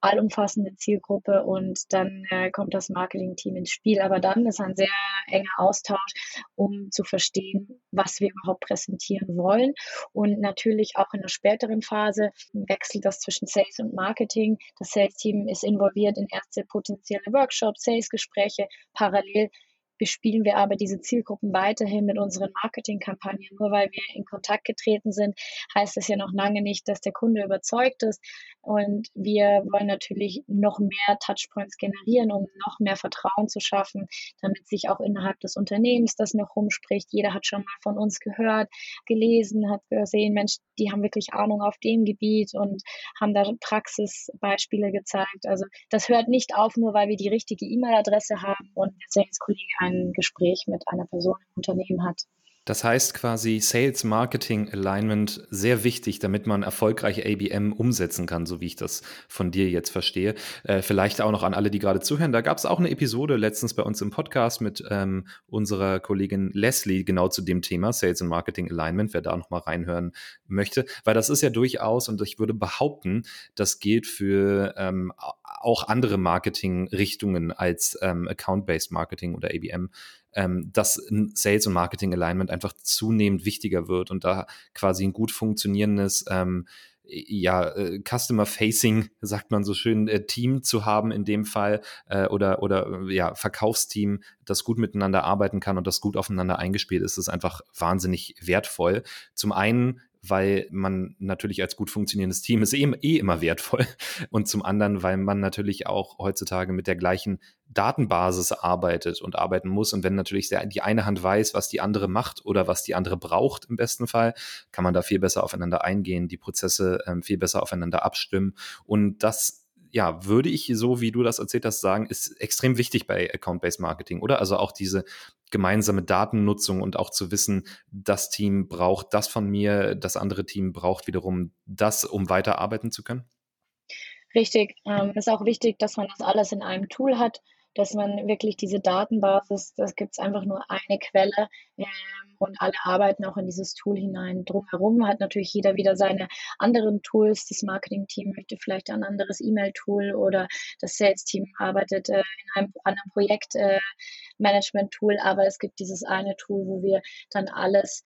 allumfassende Zielgruppe und dann äh, kommt das Marketing-Team ins Spiel. Aber dann ist ein sehr enger Austausch, um zu verstehen, was wir überhaupt präsentieren wollen. Und natürlich auch in der späteren Phase wechselt das zwischen Sales und Marketing. Das Sales-Team ist involviert in erste potenzielle Workshops, Sales-Gespräche. Parallel bespielen wir aber diese Zielgruppen weiterhin mit unseren Marketingkampagnen. Nur weil wir in Kontakt getreten sind, heißt das ja noch lange nicht, dass der Kunde überzeugt ist. Und wir wollen natürlich noch mehr Touchpoints generieren, um noch mehr Vertrauen zu schaffen, damit sich auch innerhalb des Unternehmens das noch rumspricht. Jeder hat schon mal von uns gehört, gelesen, hat gesehen, Mensch, die haben wirklich Ahnung auf dem Gebiet und haben da Praxisbeispiele gezeigt. Also das hört nicht auf, nur weil wir die richtige E-Mail-Adresse haben und der Sales-Kollege ein Gespräch mit einer Person im Unternehmen hat. Das heißt quasi Sales Marketing Alignment sehr wichtig, damit man erfolgreiche ABM umsetzen kann, so wie ich das von dir jetzt verstehe. Äh, vielleicht auch noch an alle, die gerade zuhören. Da gab es auch eine Episode letztens bei uns im Podcast mit ähm, unserer Kollegin Leslie genau zu dem Thema Sales und Marketing Alignment, wer da noch mal reinhören möchte, weil das ist ja durchaus und ich würde behaupten, das gilt für ähm, auch andere Marketing-Richtungen als ähm, Account-Based Marketing oder ABM ähm, dass Sales- und Marketing-Alignment einfach zunehmend wichtiger wird und da quasi ein gut funktionierendes ähm, ja, äh, Customer-Facing, sagt man so schön, äh, Team zu haben in dem Fall äh, oder, oder ja, Verkaufsteam, das gut miteinander arbeiten kann und das gut aufeinander eingespielt ist, ist einfach wahnsinnig wertvoll. Zum einen, weil man natürlich als gut funktionierendes Team ist eh, eh immer wertvoll und zum anderen, weil man natürlich auch heutzutage mit der gleichen Datenbasis arbeitet und arbeiten muss. Und wenn natürlich die eine Hand weiß, was die andere macht oder was die andere braucht im besten Fall, kann man da viel besser aufeinander eingehen, die Prozesse ähm, viel besser aufeinander abstimmen. Und das ja, würde ich so, wie du das erzählt hast, sagen, ist extrem wichtig bei Account-Based Marketing, oder? Also auch diese gemeinsame Datennutzung und auch zu wissen, das Team braucht das von mir, das andere Team braucht wiederum das, um weiter arbeiten zu können? Richtig. Ähm, ist auch wichtig, dass man das alles in einem Tool hat, dass man wirklich diese Datenbasis, das gibt es einfach nur eine Quelle ähm, und alle arbeiten auch in dieses Tool hinein. Drumherum hat natürlich jeder wieder seine anderen Tools. Das Marketing-Team möchte vielleicht ein anderes E-Mail-Tool oder das Sales-Team arbeitet äh, in einem anderen Projektmanagement-Tool, äh, aber es gibt dieses eine Tool, wo wir dann alles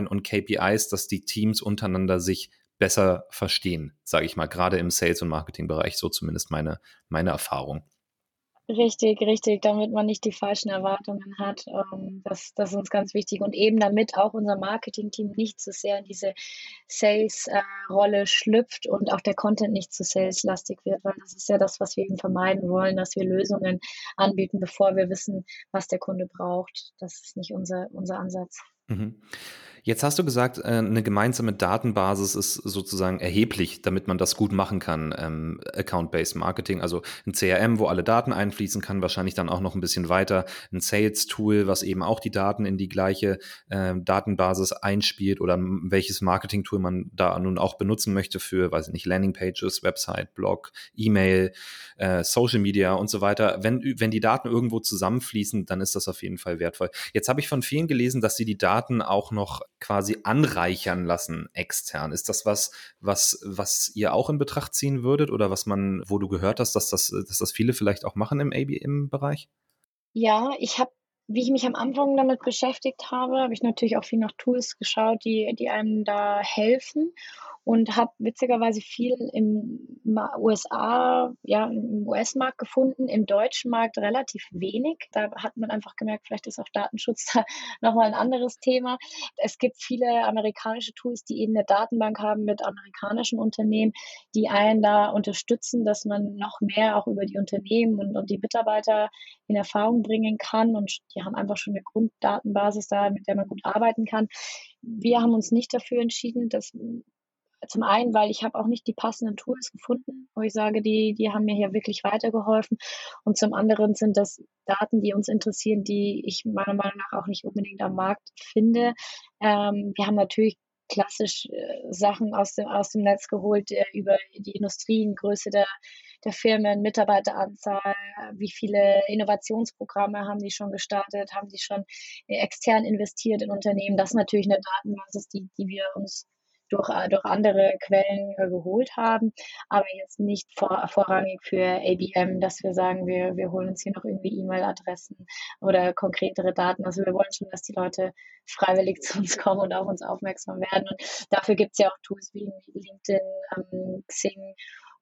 und KPIs, dass die Teams untereinander sich besser verstehen, sage ich mal, gerade im Sales- und Marketingbereich, so zumindest meine, meine Erfahrung. Richtig, richtig, damit man nicht die falschen Erwartungen hat. Ähm, das, das ist uns ganz wichtig. Und eben damit auch unser Marketing-Team nicht zu sehr in diese Sales-Rolle schlüpft und auch der Content nicht zu saleslastig wird, weil das ist ja das, was wir eben vermeiden wollen, dass wir Lösungen anbieten, bevor wir wissen, was der Kunde braucht. Das ist nicht unser, unser Ansatz. Mhm. Jetzt hast du gesagt, äh, eine gemeinsame Datenbasis ist sozusagen erheblich, damit man das gut machen kann, ähm, Account-Based Marketing, also ein CRM, wo alle Daten einfließen kann, wahrscheinlich dann auch noch ein bisschen weiter, ein Sales-Tool, was eben auch die Daten in die gleiche äh, Datenbasis einspielt oder welches Marketing-Tool man da nun auch benutzen möchte für, weiß ich nicht, Landing-Pages, Website, Blog, E-Mail, äh, Social Media und so weiter. Wenn, wenn die Daten irgendwo zusammenfließen, dann ist das auf jeden Fall wertvoll. Jetzt habe ich von vielen gelesen, dass sie die Daten auch noch quasi anreichern lassen extern. Ist das was, was, was ihr auch in Betracht ziehen würdet oder was man, wo du gehört hast, dass das, dass das viele vielleicht auch machen im ABM-Bereich? Ja, ich habe wie ich mich am Anfang damit beschäftigt habe, habe ich natürlich auch viel nach Tools geschaut, die, die einem da helfen und habe witzigerweise viel im USA, ja, im US-Markt gefunden, im deutschen Markt relativ wenig. Da hat man einfach gemerkt, vielleicht ist auch Datenschutz da nochmal ein anderes Thema. Es gibt viele amerikanische Tools, die eben eine Datenbank haben mit amerikanischen Unternehmen, die einen da unterstützen, dass man noch mehr auch über die Unternehmen und, und die Mitarbeiter in Erfahrung bringen kann. Und die haben einfach schon eine Grunddatenbasis da, mit der man gut arbeiten kann. Wir haben uns nicht dafür entschieden, dass zum einen, weil ich habe auch nicht die passenden Tools gefunden, wo ich sage, die, die haben mir hier wirklich weitergeholfen. Und zum anderen sind das Daten, die uns interessieren, die ich meiner Meinung nach auch nicht unbedingt am Markt finde. Ähm, wir haben natürlich klassisch äh, Sachen aus dem, aus dem Netz geholt äh, über die Industrien, Größe der, der Firmen, Mitarbeiteranzahl, wie viele Innovationsprogramme haben die schon gestartet, haben die schon extern investiert in Unternehmen. Das ist natürlich eine Datenbasis, die, die wir uns durch, äh, durch andere Quellen äh, geholt haben, aber jetzt nicht vor, vorrangig für ABM, dass wir sagen, wir, wir holen uns hier noch irgendwie E-Mail-Adressen oder konkretere Daten. Also wir wollen schon, dass die Leute freiwillig zu uns kommen und auf uns aufmerksam werden. Und dafür gibt es ja auch Tools wie LinkedIn, ähm, Xing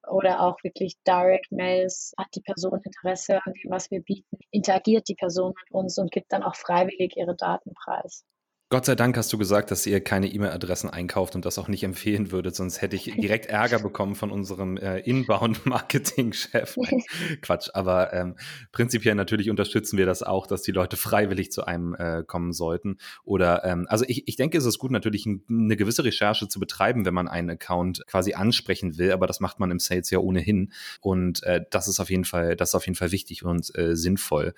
oder auch wirklich Direct Mails, hat die Person Interesse an dem, was wir bieten, interagiert die Person mit uns und gibt dann auch freiwillig ihre Daten preis. Gott sei Dank hast du gesagt, dass ihr keine E-Mail-Adressen einkauft und das auch nicht empfehlen würdet, sonst hätte ich direkt Ärger bekommen von unserem äh, Inbound-Marketing-Chef. Quatsch, aber ähm, prinzipiell natürlich unterstützen wir das auch, dass die Leute freiwillig zu einem äh, kommen sollten. Oder ähm, also ich, ich denke, es ist gut, natürlich ein, eine gewisse Recherche zu betreiben, wenn man einen Account quasi ansprechen will, aber das macht man im Sales ja ohnehin. Und äh, das ist auf jeden Fall, das ist auf jeden Fall wichtig und äh, sinnvoll.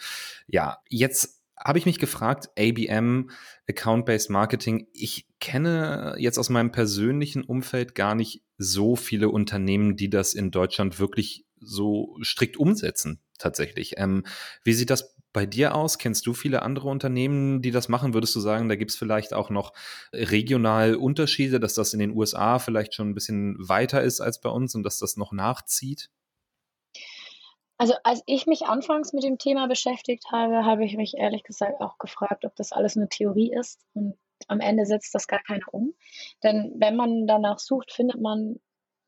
Ja, jetzt habe ich mich gefragt, ABM, Account-Based Marketing, ich kenne jetzt aus meinem persönlichen Umfeld gar nicht so viele Unternehmen, die das in Deutschland wirklich so strikt umsetzen, tatsächlich. Ähm, wie sieht das bei dir aus? Kennst du viele andere Unternehmen, die das machen? Würdest du sagen, da gibt es vielleicht auch noch regional Unterschiede, dass das in den USA vielleicht schon ein bisschen weiter ist als bei uns und dass das noch nachzieht? Also als ich mich anfangs mit dem Thema beschäftigt habe, habe ich mich ehrlich gesagt auch gefragt, ob das alles eine Theorie ist. Und am Ende setzt das gar keiner um. Denn wenn man danach sucht, findet man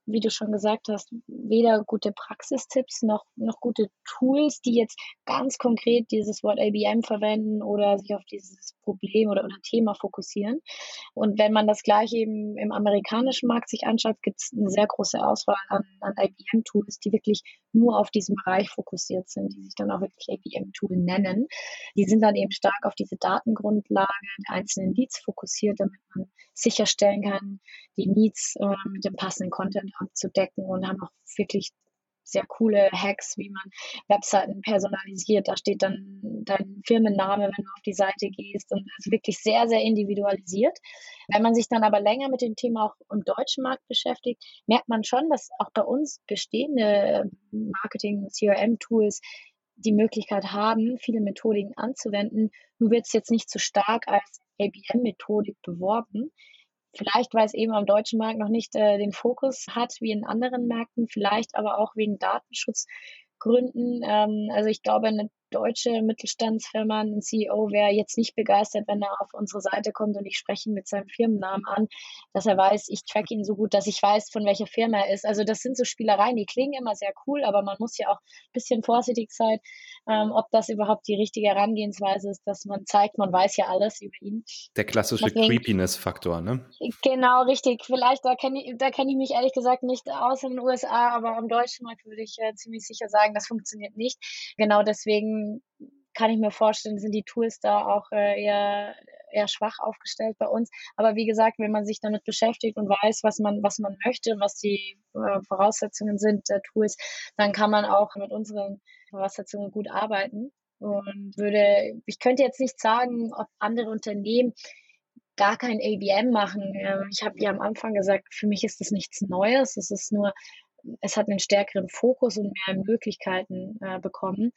wie du schon gesagt hast, weder gute Praxistipps noch, noch gute Tools, die jetzt ganz konkret dieses Wort ABM verwenden oder sich auf dieses Problem oder, oder Thema fokussieren. Und wenn man das gleich eben im amerikanischen Markt sich anschaut, gibt es eine sehr große Auswahl an, an IBM-Tools, die wirklich nur auf diesen Bereich fokussiert sind, die sich dann auch wirklich IBM-Tool nennen. Die sind dann eben stark auf diese Datengrundlage der einzelnen Leads fokussiert, damit man sicherstellen kann, die Needs äh, mit dem passenden Content abzudecken und haben auch wirklich sehr coole Hacks, wie man Webseiten personalisiert. Da steht dann dein Firmenname, wenn du auf die Seite gehst und ist wirklich sehr, sehr individualisiert. Wenn man sich dann aber länger mit dem Thema auch im deutschen Markt beschäftigt, merkt man schon, dass auch bei uns bestehende Marketing-CRM-Tools die Möglichkeit haben, viele Methodiken anzuwenden. Nur wird es jetzt nicht so stark als ABM-Methodik beworben. Vielleicht, weil es eben am deutschen Markt noch nicht äh, den Fokus hat wie in anderen Märkten, vielleicht aber auch wegen Datenschutzgründen. Ähm, also ich glaube, eine deutsche Mittelstandsfirma, ein CEO wäre jetzt nicht begeistert, wenn er auf unsere Seite kommt und ich spreche ihn mit seinem Firmennamen an, dass er weiß, ich track ihn so gut, dass ich weiß, von welcher Firma er ist. Also das sind so Spielereien, die klingen immer sehr cool, aber man muss ja auch ein bisschen vorsichtig sein, ähm, ob das überhaupt die richtige Herangehensweise ist, dass man zeigt, man weiß ja alles über ihn. Der klassische Creepiness-Faktor, ne? Genau, richtig. Vielleicht, da kenne ich, da kenne ich mich ehrlich gesagt nicht aus in den USA, aber am deutschen Markt würde ich äh, ziemlich sicher sagen, das funktioniert nicht. Genau deswegen kann ich mir vorstellen, sind die Tools da auch äh, eher, eher schwach aufgestellt bei uns. Aber wie gesagt, wenn man sich damit beschäftigt und weiß, was man, was man möchte, was die äh, Voraussetzungen sind der Tools, dann kann man auch mit unseren Voraussetzungen gut arbeiten. Und würde, ich könnte jetzt nicht sagen, ob andere Unternehmen gar kein ABM machen. Ähm, ich habe ja am Anfang gesagt, für mich ist das nichts Neues. Es ist nur, es hat einen stärkeren Fokus und mehr Möglichkeiten äh, bekommen.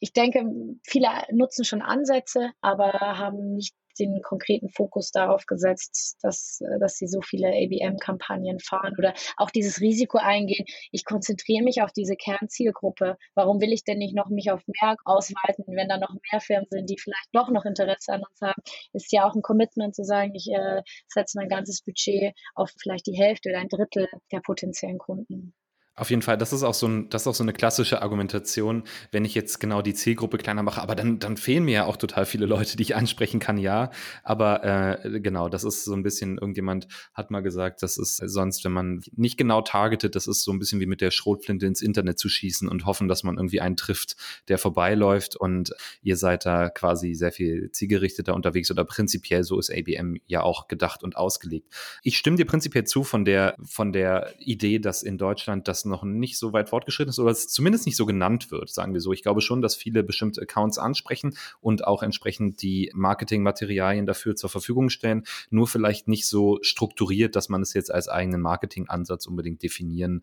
Ich denke, viele nutzen schon Ansätze, aber haben nicht den konkreten Fokus darauf gesetzt, dass, äh, dass sie so viele ABM-Kampagnen fahren oder auch dieses Risiko eingehen. Ich konzentriere mich auf diese Kernzielgruppe. Warum will ich denn nicht noch mich auf mehr ausweiten, wenn da noch mehr Firmen sind, die vielleicht doch noch Interesse an uns haben? Ist ja auch ein Commitment zu sagen, ich äh, setze mein ganzes Budget auf vielleicht die Hälfte oder ein Drittel der potenziellen Kunden. Auf jeden Fall, das ist auch so ein, das ist auch so eine klassische Argumentation, wenn ich jetzt genau die Zielgruppe kleiner mache, aber dann, dann fehlen mir ja auch total viele Leute, die ich ansprechen kann, ja. Aber äh, genau, das ist so ein bisschen, irgendjemand hat mal gesagt, das ist sonst, wenn man nicht genau targetet, das ist so ein bisschen wie mit der Schrotflinte ins Internet zu schießen und hoffen, dass man irgendwie einen trifft, der vorbeiläuft und ihr seid da quasi sehr viel zielgerichteter unterwegs oder prinzipiell so ist ABM ja auch gedacht und ausgelegt. Ich stimme dir prinzipiell zu von der, von der Idee, dass in Deutschland das noch nicht so weit fortgeschritten ist oder es zumindest nicht so genannt wird, sagen wir so. Ich glaube schon, dass viele bestimmte Accounts ansprechen und auch entsprechend die Marketingmaterialien dafür zur Verfügung stellen, nur vielleicht nicht so strukturiert, dass man es jetzt als eigenen Marketingansatz unbedingt definieren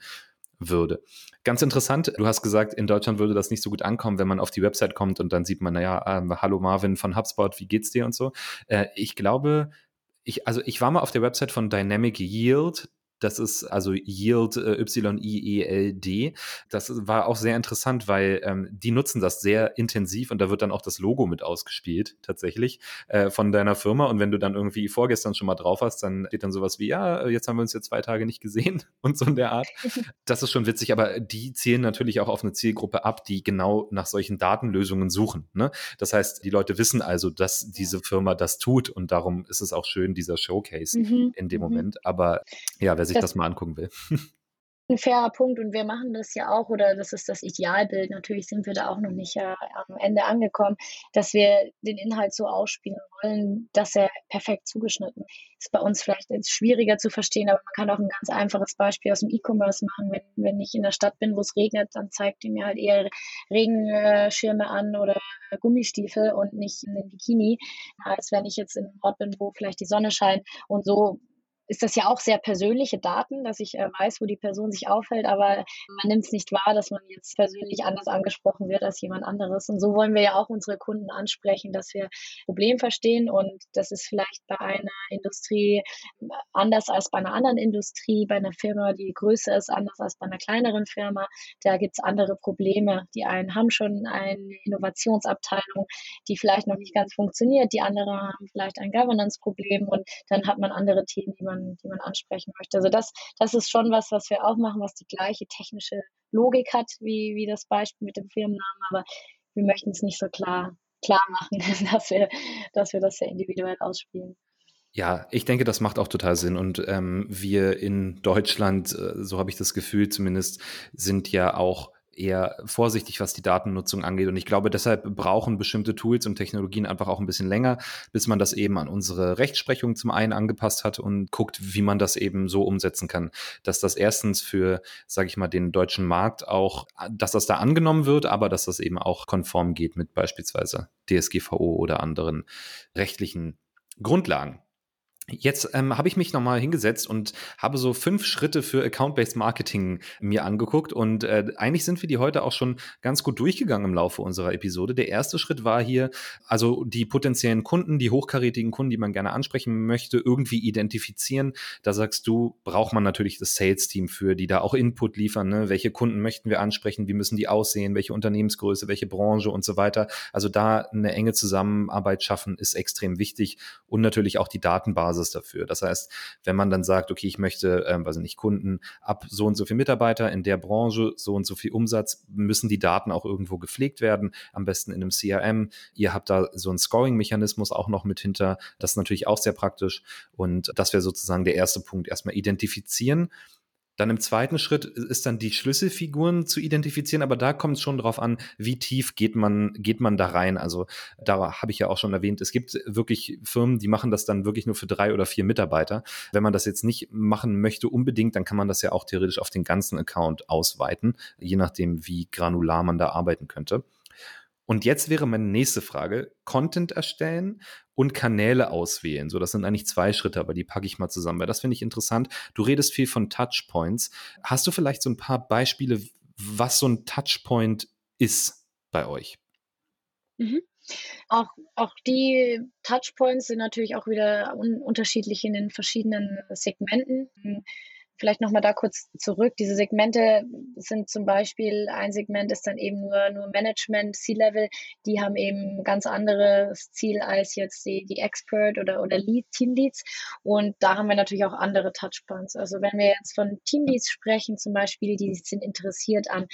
würde. Ganz interessant, du hast gesagt, in Deutschland würde das nicht so gut ankommen, wenn man auf die Website kommt und dann sieht man, naja, äh, hallo Marvin von HubSpot, wie geht's dir und so. Äh, ich glaube, ich, also ich war mal auf der Website von Dynamic Yield. Das ist also Yield, äh, Y-I-E-L-D. Das war auch sehr interessant, weil ähm, die nutzen das sehr intensiv und da wird dann auch das Logo mit ausgespielt, tatsächlich, äh, von deiner Firma. Und wenn du dann irgendwie vorgestern schon mal drauf hast, dann steht dann sowas wie, ja, jetzt haben wir uns jetzt zwei Tage nicht gesehen und so in der Art. Das ist schon witzig, aber die zielen natürlich auch auf eine Zielgruppe ab, die genau nach solchen Datenlösungen suchen. Ne? Das heißt, die Leute wissen also, dass diese Firma das tut und darum ist es auch schön, dieser Showcase mhm. in dem mhm. Moment. Aber ja, wer sich das, das mal angucken will. Ein fairer Punkt und wir machen das ja auch, oder das ist das Idealbild. Natürlich sind wir da auch noch nicht äh, am Ende angekommen, dass wir den Inhalt so ausspielen wollen, dass er perfekt zugeschnitten ist. Ist bei uns vielleicht jetzt schwieriger zu verstehen, aber man kann auch ein ganz einfaches Beispiel aus dem E-Commerce machen. Wenn, wenn ich in der Stadt bin, wo es regnet, dann zeigt die mir halt eher Regenschirme an oder Gummistiefel und nicht in den Bikini, als wenn ich jetzt in einem Ort bin, wo vielleicht die Sonne scheint. Und so ist das ja auch sehr persönliche Daten, dass ich äh, weiß, wo die Person sich aufhält, aber man nimmt es nicht wahr, dass man jetzt persönlich anders angesprochen wird als jemand anderes. Und so wollen wir ja auch unsere Kunden ansprechen, dass wir Problem verstehen und das ist vielleicht bei einer Industrie anders als bei einer anderen Industrie, bei einer Firma, die größer ist, anders als bei einer kleineren Firma. Da gibt es andere Probleme. Die einen haben schon eine Innovationsabteilung, die vielleicht noch nicht ganz funktioniert, die anderen haben vielleicht ein Governance-Problem und dann hat man andere Themen, die man man, die man ansprechen möchte. Also das, das ist schon was, was wir auch machen, was die gleiche technische Logik hat, wie, wie das Beispiel mit dem Firmennamen, aber wir möchten es nicht so klar, klar machen, dass wir, dass wir das sehr individuell ausspielen. Ja, ich denke, das macht auch total Sinn. Und ähm, wir in Deutschland, äh, so habe ich das Gefühl zumindest, sind ja auch eher vorsichtig, was die Datennutzung angeht. Und ich glaube, deshalb brauchen bestimmte Tools und Technologien einfach auch ein bisschen länger, bis man das eben an unsere Rechtsprechung zum einen angepasst hat und guckt, wie man das eben so umsetzen kann, dass das erstens für, sage ich mal, den deutschen Markt auch, dass das da angenommen wird, aber dass das eben auch konform geht mit beispielsweise DSGVO oder anderen rechtlichen Grundlagen. Jetzt ähm, habe ich mich nochmal hingesetzt und habe so fünf Schritte für Account-Based Marketing mir angeguckt und äh, eigentlich sind wir die heute auch schon ganz gut durchgegangen im Laufe unserer Episode. Der erste Schritt war hier, also die potenziellen Kunden, die hochkarätigen Kunden, die man gerne ansprechen möchte, irgendwie identifizieren. Da sagst du, braucht man natürlich das Sales-Team für, die da auch Input liefern. Ne? Welche Kunden möchten wir ansprechen? Wie müssen die aussehen? Welche Unternehmensgröße? Welche Branche und so weiter? Also da eine enge Zusammenarbeit schaffen ist extrem wichtig und natürlich auch die Datenbasis Basis dafür. Das heißt, wenn man dann sagt, okay, ich möchte, ähm, weiß nicht, Kunden ab so und so viel Mitarbeiter in der Branche, so und so viel Umsatz, müssen die Daten auch irgendwo gepflegt werden, am besten in einem CRM. Ihr habt da so einen Scoring-Mechanismus auch noch mit hinter. Das ist natürlich auch sehr praktisch. Und das wäre sozusagen der erste Punkt. Erstmal identifizieren dann im zweiten Schritt ist dann die Schlüsselfiguren zu identifizieren, aber da kommt es schon darauf an, wie tief geht man, geht man da rein. Also da habe ich ja auch schon erwähnt, es gibt wirklich Firmen, die machen das dann wirklich nur für drei oder vier Mitarbeiter. Wenn man das jetzt nicht machen möchte unbedingt, dann kann man das ja auch theoretisch auf den ganzen Account ausweiten, je nachdem, wie granular man da arbeiten könnte. Und jetzt wäre meine nächste Frage, Content erstellen und Kanäle auswählen. So, das sind eigentlich zwei Schritte, aber die packe ich mal zusammen, weil das finde ich interessant. Du redest viel von Touchpoints. Hast du vielleicht so ein paar Beispiele, was so ein Touchpoint ist bei euch? Mhm. Auch, auch die Touchpoints sind natürlich auch wieder un unterschiedlich in den verschiedenen Segmenten. Vielleicht nochmal da kurz zurück. Diese Segmente sind zum Beispiel, ein Segment ist dann eben nur, nur Management, C-Level. Die haben eben ganz anderes Ziel als jetzt die, die Expert oder, oder Lead, Teamleads. Und da haben wir natürlich auch andere Touchpoints. Also wenn wir jetzt von Teamleads sprechen, zum Beispiel, die sind interessiert an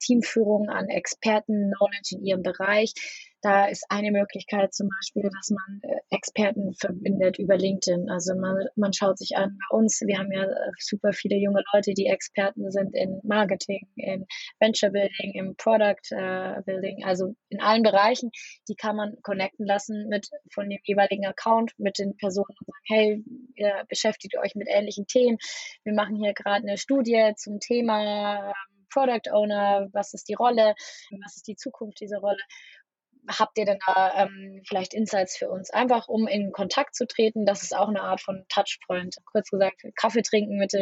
Teamführung, an Experten, Knowledge in ihrem Bereich da ist eine Möglichkeit zum Beispiel, dass man äh, Experten verbindet über LinkedIn. Also man, man schaut sich an bei uns. Wir haben ja äh, super viele junge Leute, die Experten sind in Marketing, in Venture Building, im Product äh, Building, also in allen Bereichen. Die kann man connecten lassen mit von dem jeweiligen Account mit den Personen und sagen, hey, ihr beschäftigt euch mit ähnlichen Themen. Wir machen hier gerade eine Studie zum Thema ähm, Product Owner, was ist die Rolle, was ist die Zukunft dieser Rolle habt ihr denn da ähm, vielleicht Insights für uns? Einfach um in Kontakt zu treten, das ist auch eine Art von Touchpoint. Kurz gesagt, Kaffee trinken mit,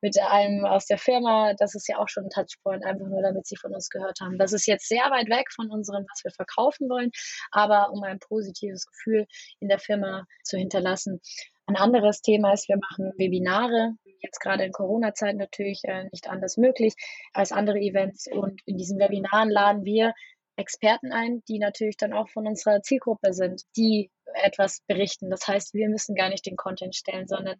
mit einem aus der Firma, das ist ja auch schon ein Touchpoint, einfach nur damit sie von uns gehört haben. Das ist jetzt sehr weit weg von unserem, was wir verkaufen wollen, aber um ein positives Gefühl in der Firma zu hinterlassen. Ein anderes Thema ist, wir machen Webinare, jetzt gerade in Corona-Zeit natürlich äh, nicht anders möglich als andere Events. Und in diesen Webinaren laden wir Experten ein, die natürlich dann auch von unserer Zielgruppe sind, die etwas berichten. Das heißt, wir müssen gar nicht den Content stellen, sondern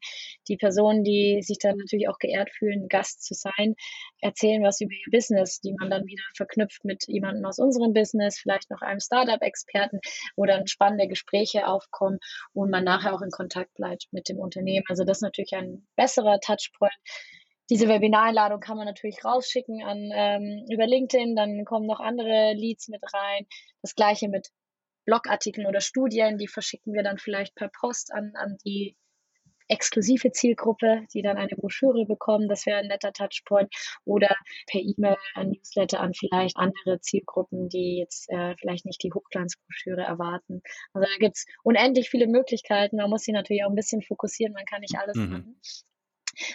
die Personen, die sich dann natürlich auch geehrt fühlen, Gast zu sein, erzählen was über ihr Business, die man dann wieder verknüpft mit jemandem aus unserem Business, vielleicht noch einem Startup-Experten, wo dann spannende Gespräche aufkommen und man nachher auch in Kontakt bleibt mit dem Unternehmen. Also das ist natürlich ein besserer Touchpoint diese Webinareinladung kann man natürlich rausschicken an ähm, über LinkedIn, dann kommen noch andere Leads mit rein. Das gleiche mit Blogartikeln oder Studien, die verschicken wir dann vielleicht per Post an, an die exklusive Zielgruppe, die dann eine Broschüre bekommen, das wäre ein netter Touchpoint, oder per E-Mail ein Newsletter an vielleicht andere Zielgruppen, die jetzt äh, vielleicht nicht die Hochglanzbroschüre erwarten. Also da gibt's unendlich viele Möglichkeiten. Man muss sich natürlich auch ein bisschen fokussieren, man kann nicht alles mhm. machen.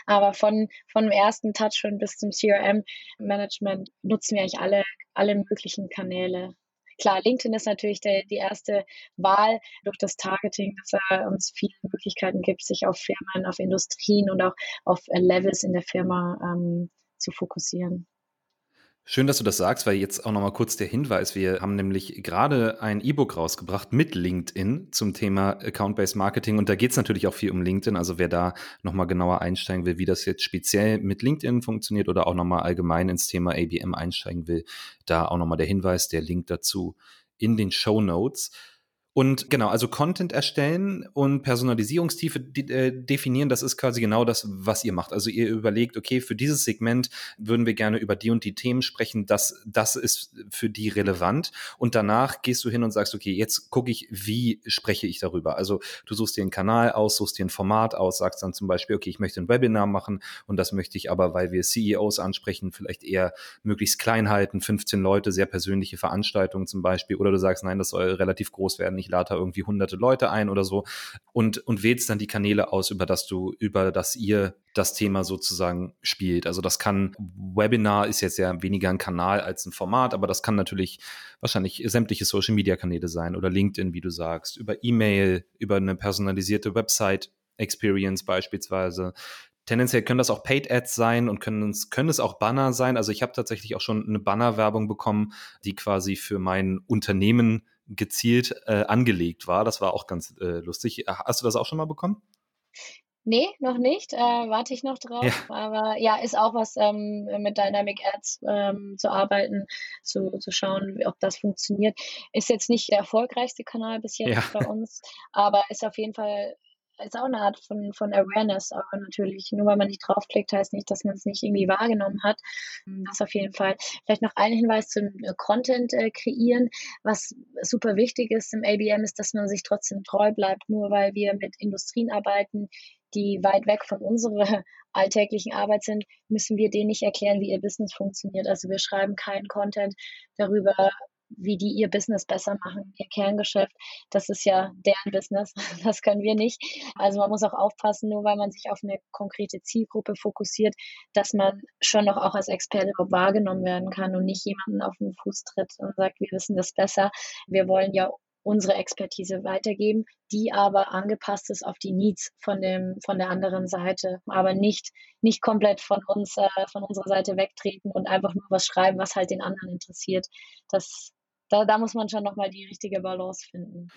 Aber von, dem ersten Touchpoint bis zum CRM-Management nutzen wir eigentlich alle, alle möglichen Kanäle. Klar, LinkedIn ist natürlich der, die erste Wahl durch das Targeting, dass er uns viele Möglichkeiten gibt, sich auf Firmen, auf Industrien und auch auf Levels in der Firma ähm, zu fokussieren. Schön, dass du das sagst, weil jetzt auch nochmal kurz der Hinweis. Wir haben nämlich gerade ein E-Book rausgebracht mit LinkedIn zum Thema Account-Based Marketing und da geht es natürlich auch viel um LinkedIn. Also wer da nochmal genauer einsteigen will, wie das jetzt speziell mit LinkedIn funktioniert oder auch nochmal allgemein ins Thema ABM einsteigen will, da auch nochmal der Hinweis, der Link dazu in den Show Notes. Und genau, also Content erstellen und Personalisierungstiefe äh, definieren, das ist quasi genau das, was ihr macht. Also ihr überlegt, okay, für dieses Segment würden wir gerne über die und die Themen sprechen, das, das ist für die relevant. Und danach gehst du hin und sagst, okay, jetzt gucke ich, wie spreche ich darüber. Also du suchst dir einen Kanal aus, suchst dir ein Format aus, sagst dann zum Beispiel, okay, ich möchte ein Webinar machen und das möchte ich aber, weil wir CEOs ansprechen, vielleicht eher möglichst klein halten, 15 Leute, sehr persönliche Veranstaltungen zum Beispiel. Oder du sagst, nein, das soll relativ groß werden ich lade da irgendwie hunderte Leute ein oder so und, und wählst dann die Kanäle aus, über das du, über das ihr das Thema sozusagen spielt. Also das kann, Webinar ist jetzt ja weniger ein Kanal als ein Format, aber das kann natürlich wahrscheinlich sämtliche Social Media Kanäle sein oder LinkedIn, wie du sagst, über E-Mail, über eine personalisierte Website Experience beispielsweise. Tendenziell können das auch Paid Ads sein und können können es auch Banner sein. Also ich habe tatsächlich auch schon eine Banner-Werbung bekommen, die quasi für mein Unternehmen gezielt äh, angelegt war. Das war auch ganz äh, lustig. Hast du das auch schon mal bekommen? Nee, noch nicht. Äh, warte ich noch drauf. Ja. Aber ja, ist auch was ähm, mit Dynamic Ads ähm, zu arbeiten, zu, zu schauen, ob das funktioniert. Ist jetzt nicht der erfolgreichste Kanal bis jetzt ja. bei uns, aber ist auf jeden Fall ist auch eine Art von, von Awareness, aber natürlich, nur weil man nicht draufklickt, heißt nicht, dass man es nicht irgendwie wahrgenommen hat. Das auf jeden Fall. Vielleicht noch ein Hinweis zum äh, Content äh, kreieren. Was super wichtig ist im ABM, ist, dass man sich trotzdem treu bleibt, nur weil wir mit Industrien arbeiten, die weit weg von unserer alltäglichen Arbeit sind, müssen wir denen nicht erklären, wie ihr Business funktioniert. Also wir schreiben keinen Content darüber, wie die ihr Business besser machen, ihr Kerngeschäft. Das ist ja deren Business. Das können wir nicht. Also man muss auch aufpassen, nur weil man sich auf eine konkrete Zielgruppe fokussiert, dass man schon noch auch als Experte wahrgenommen werden kann und nicht jemanden auf den Fuß tritt und sagt, wir wissen das besser. Wir wollen ja unsere Expertise weitergeben, die aber angepasst ist auf die Needs von dem von der anderen Seite, aber nicht nicht komplett von uns äh, von unserer Seite wegtreten und einfach nur was schreiben, was halt den anderen interessiert. Das da, da muss man schon nochmal die richtige Balance finden.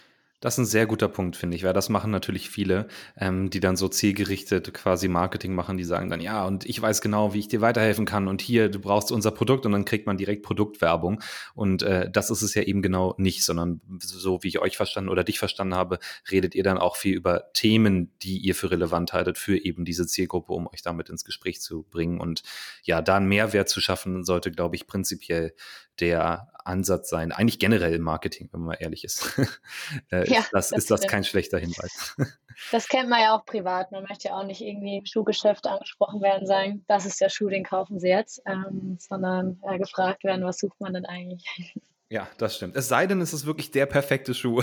Das ist ein sehr guter Punkt, finde ich, weil das machen natürlich viele, ähm, die dann so zielgerichtet quasi Marketing machen, die sagen dann, ja, und ich weiß genau, wie ich dir weiterhelfen kann und hier, du brauchst unser Produkt und dann kriegt man direkt Produktwerbung. Und äh, das ist es ja eben genau nicht, sondern so wie ich euch verstanden oder dich verstanden habe, redet ihr dann auch viel über Themen, die ihr für relevant haltet, für eben diese Zielgruppe, um euch damit ins Gespräch zu bringen. Und ja, da einen Mehrwert zu schaffen, sollte, glaube ich, prinzipiell der Ansatz sein. Eigentlich generell im Marketing, wenn man ehrlich ist. äh, ja, ist das, das ist das kein schlechter Hinweis. das kennt man ja auch privat. Man möchte ja auch nicht irgendwie im Schuhgeschäft angesprochen werden, sagen, das ist der Schuh, den kaufen Sie jetzt, ähm, sondern äh, gefragt werden, was sucht man denn eigentlich? Ja, das stimmt. Es sei denn, es ist wirklich der perfekte Schuh.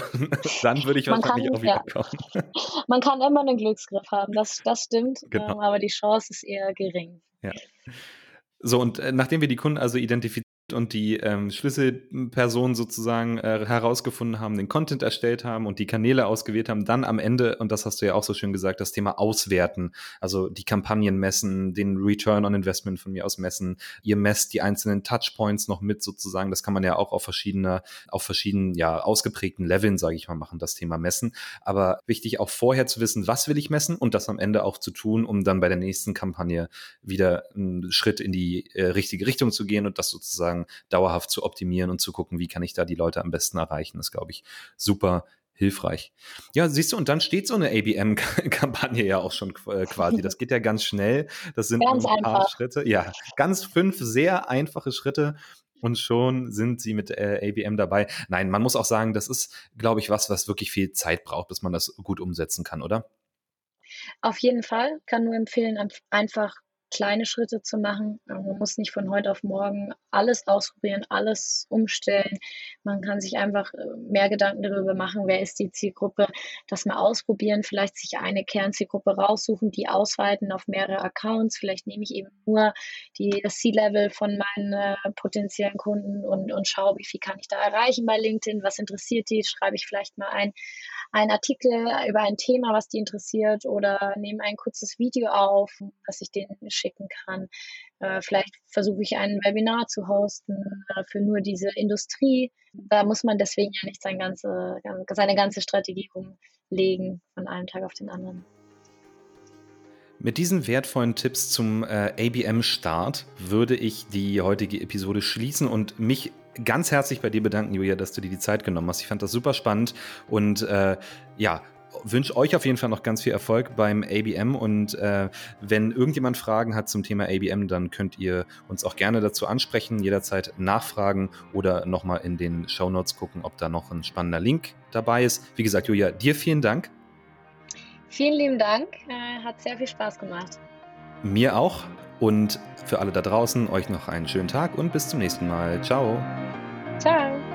Dann würde ich wahrscheinlich kann, auch wieder ja. kaufen. Man kann immer einen Glücksgriff haben, das, das stimmt, genau. ähm, aber die Chance ist eher gering. Ja. So, und äh, nachdem wir die Kunden also identifiziert und die ähm, Schlüsselpersonen sozusagen äh, herausgefunden haben, den Content erstellt haben und die Kanäle ausgewählt haben, dann am Ende, und das hast du ja auch so schön gesagt, das Thema auswerten, also die Kampagnen messen, den Return on Investment von mir aus messen. Ihr messt die einzelnen Touchpoints noch mit sozusagen. Das kann man ja auch auf verschiedene, auf verschiedenen, ja, ausgeprägten Leveln, sage ich mal, machen, das Thema messen. Aber wichtig auch vorher zu wissen, was will ich messen und das am Ende auch zu tun, um dann bei der nächsten Kampagne wieder einen Schritt in die äh, richtige Richtung zu gehen und das sozusagen sozusagen dauerhaft zu optimieren und zu gucken, wie kann ich da die Leute am besten erreichen. Das glaube ich super hilfreich. Ja, siehst du, und dann steht so eine ABM-Kampagne ja auch schon äh, quasi. Das geht ja ganz schnell. Das sind ganz ein paar einfach. Schritte. Ja, ganz fünf sehr einfache Schritte. Und schon sind sie mit äh, ABM dabei. Nein, man muss auch sagen, das ist, glaube ich, was, was wirklich viel Zeit braucht, bis man das gut umsetzen kann, oder? Auf jeden Fall. Kann nur empfehlen, einfach kleine Schritte zu machen. Man muss nicht von heute auf morgen alles ausprobieren, alles umstellen. Man kann sich einfach äh, mehr Gedanken darüber machen, wer ist die Zielgruppe, das mal ausprobieren, vielleicht sich eine Kernzielgruppe raussuchen, die ausweiten auf mehrere Accounts. Vielleicht nehme ich eben nur die, das C-Level von meinen äh, potenziellen Kunden und, und schaue, wie viel kann ich da erreichen bei LinkedIn, was interessiert die, schreibe ich vielleicht mal ein, einen Artikel über ein Thema, was die interessiert oder nehme ein kurzes Video auf, was ich denen schicken kann. Äh, vielleicht versuche ich ein Webinar zu hosten äh, für nur diese Industrie. Da muss man deswegen ja nicht sein ganze, seine ganze Strategie umlegen von einem Tag auf den anderen. Mit diesen wertvollen Tipps zum äh, ABM-Start würde ich die heutige Episode schließen und mich ganz herzlich bei dir bedanken, Julia, dass du dir die Zeit genommen hast. Ich fand das super spannend und äh, ja, wünsche euch auf jeden Fall noch ganz viel Erfolg beim ABM und äh, wenn irgendjemand Fragen hat zum Thema ABM, dann könnt ihr uns auch gerne dazu ansprechen, jederzeit nachfragen oder nochmal in den Show Notes gucken, ob da noch ein spannender Link dabei ist. Wie gesagt, Julia, dir vielen Dank. Vielen lieben Dank, äh, hat sehr viel Spaß gemacht. Mir auch und für alle da draußen euch noch einen schönen Tag und bis zum nächsten Mal. Ciao. Ciao.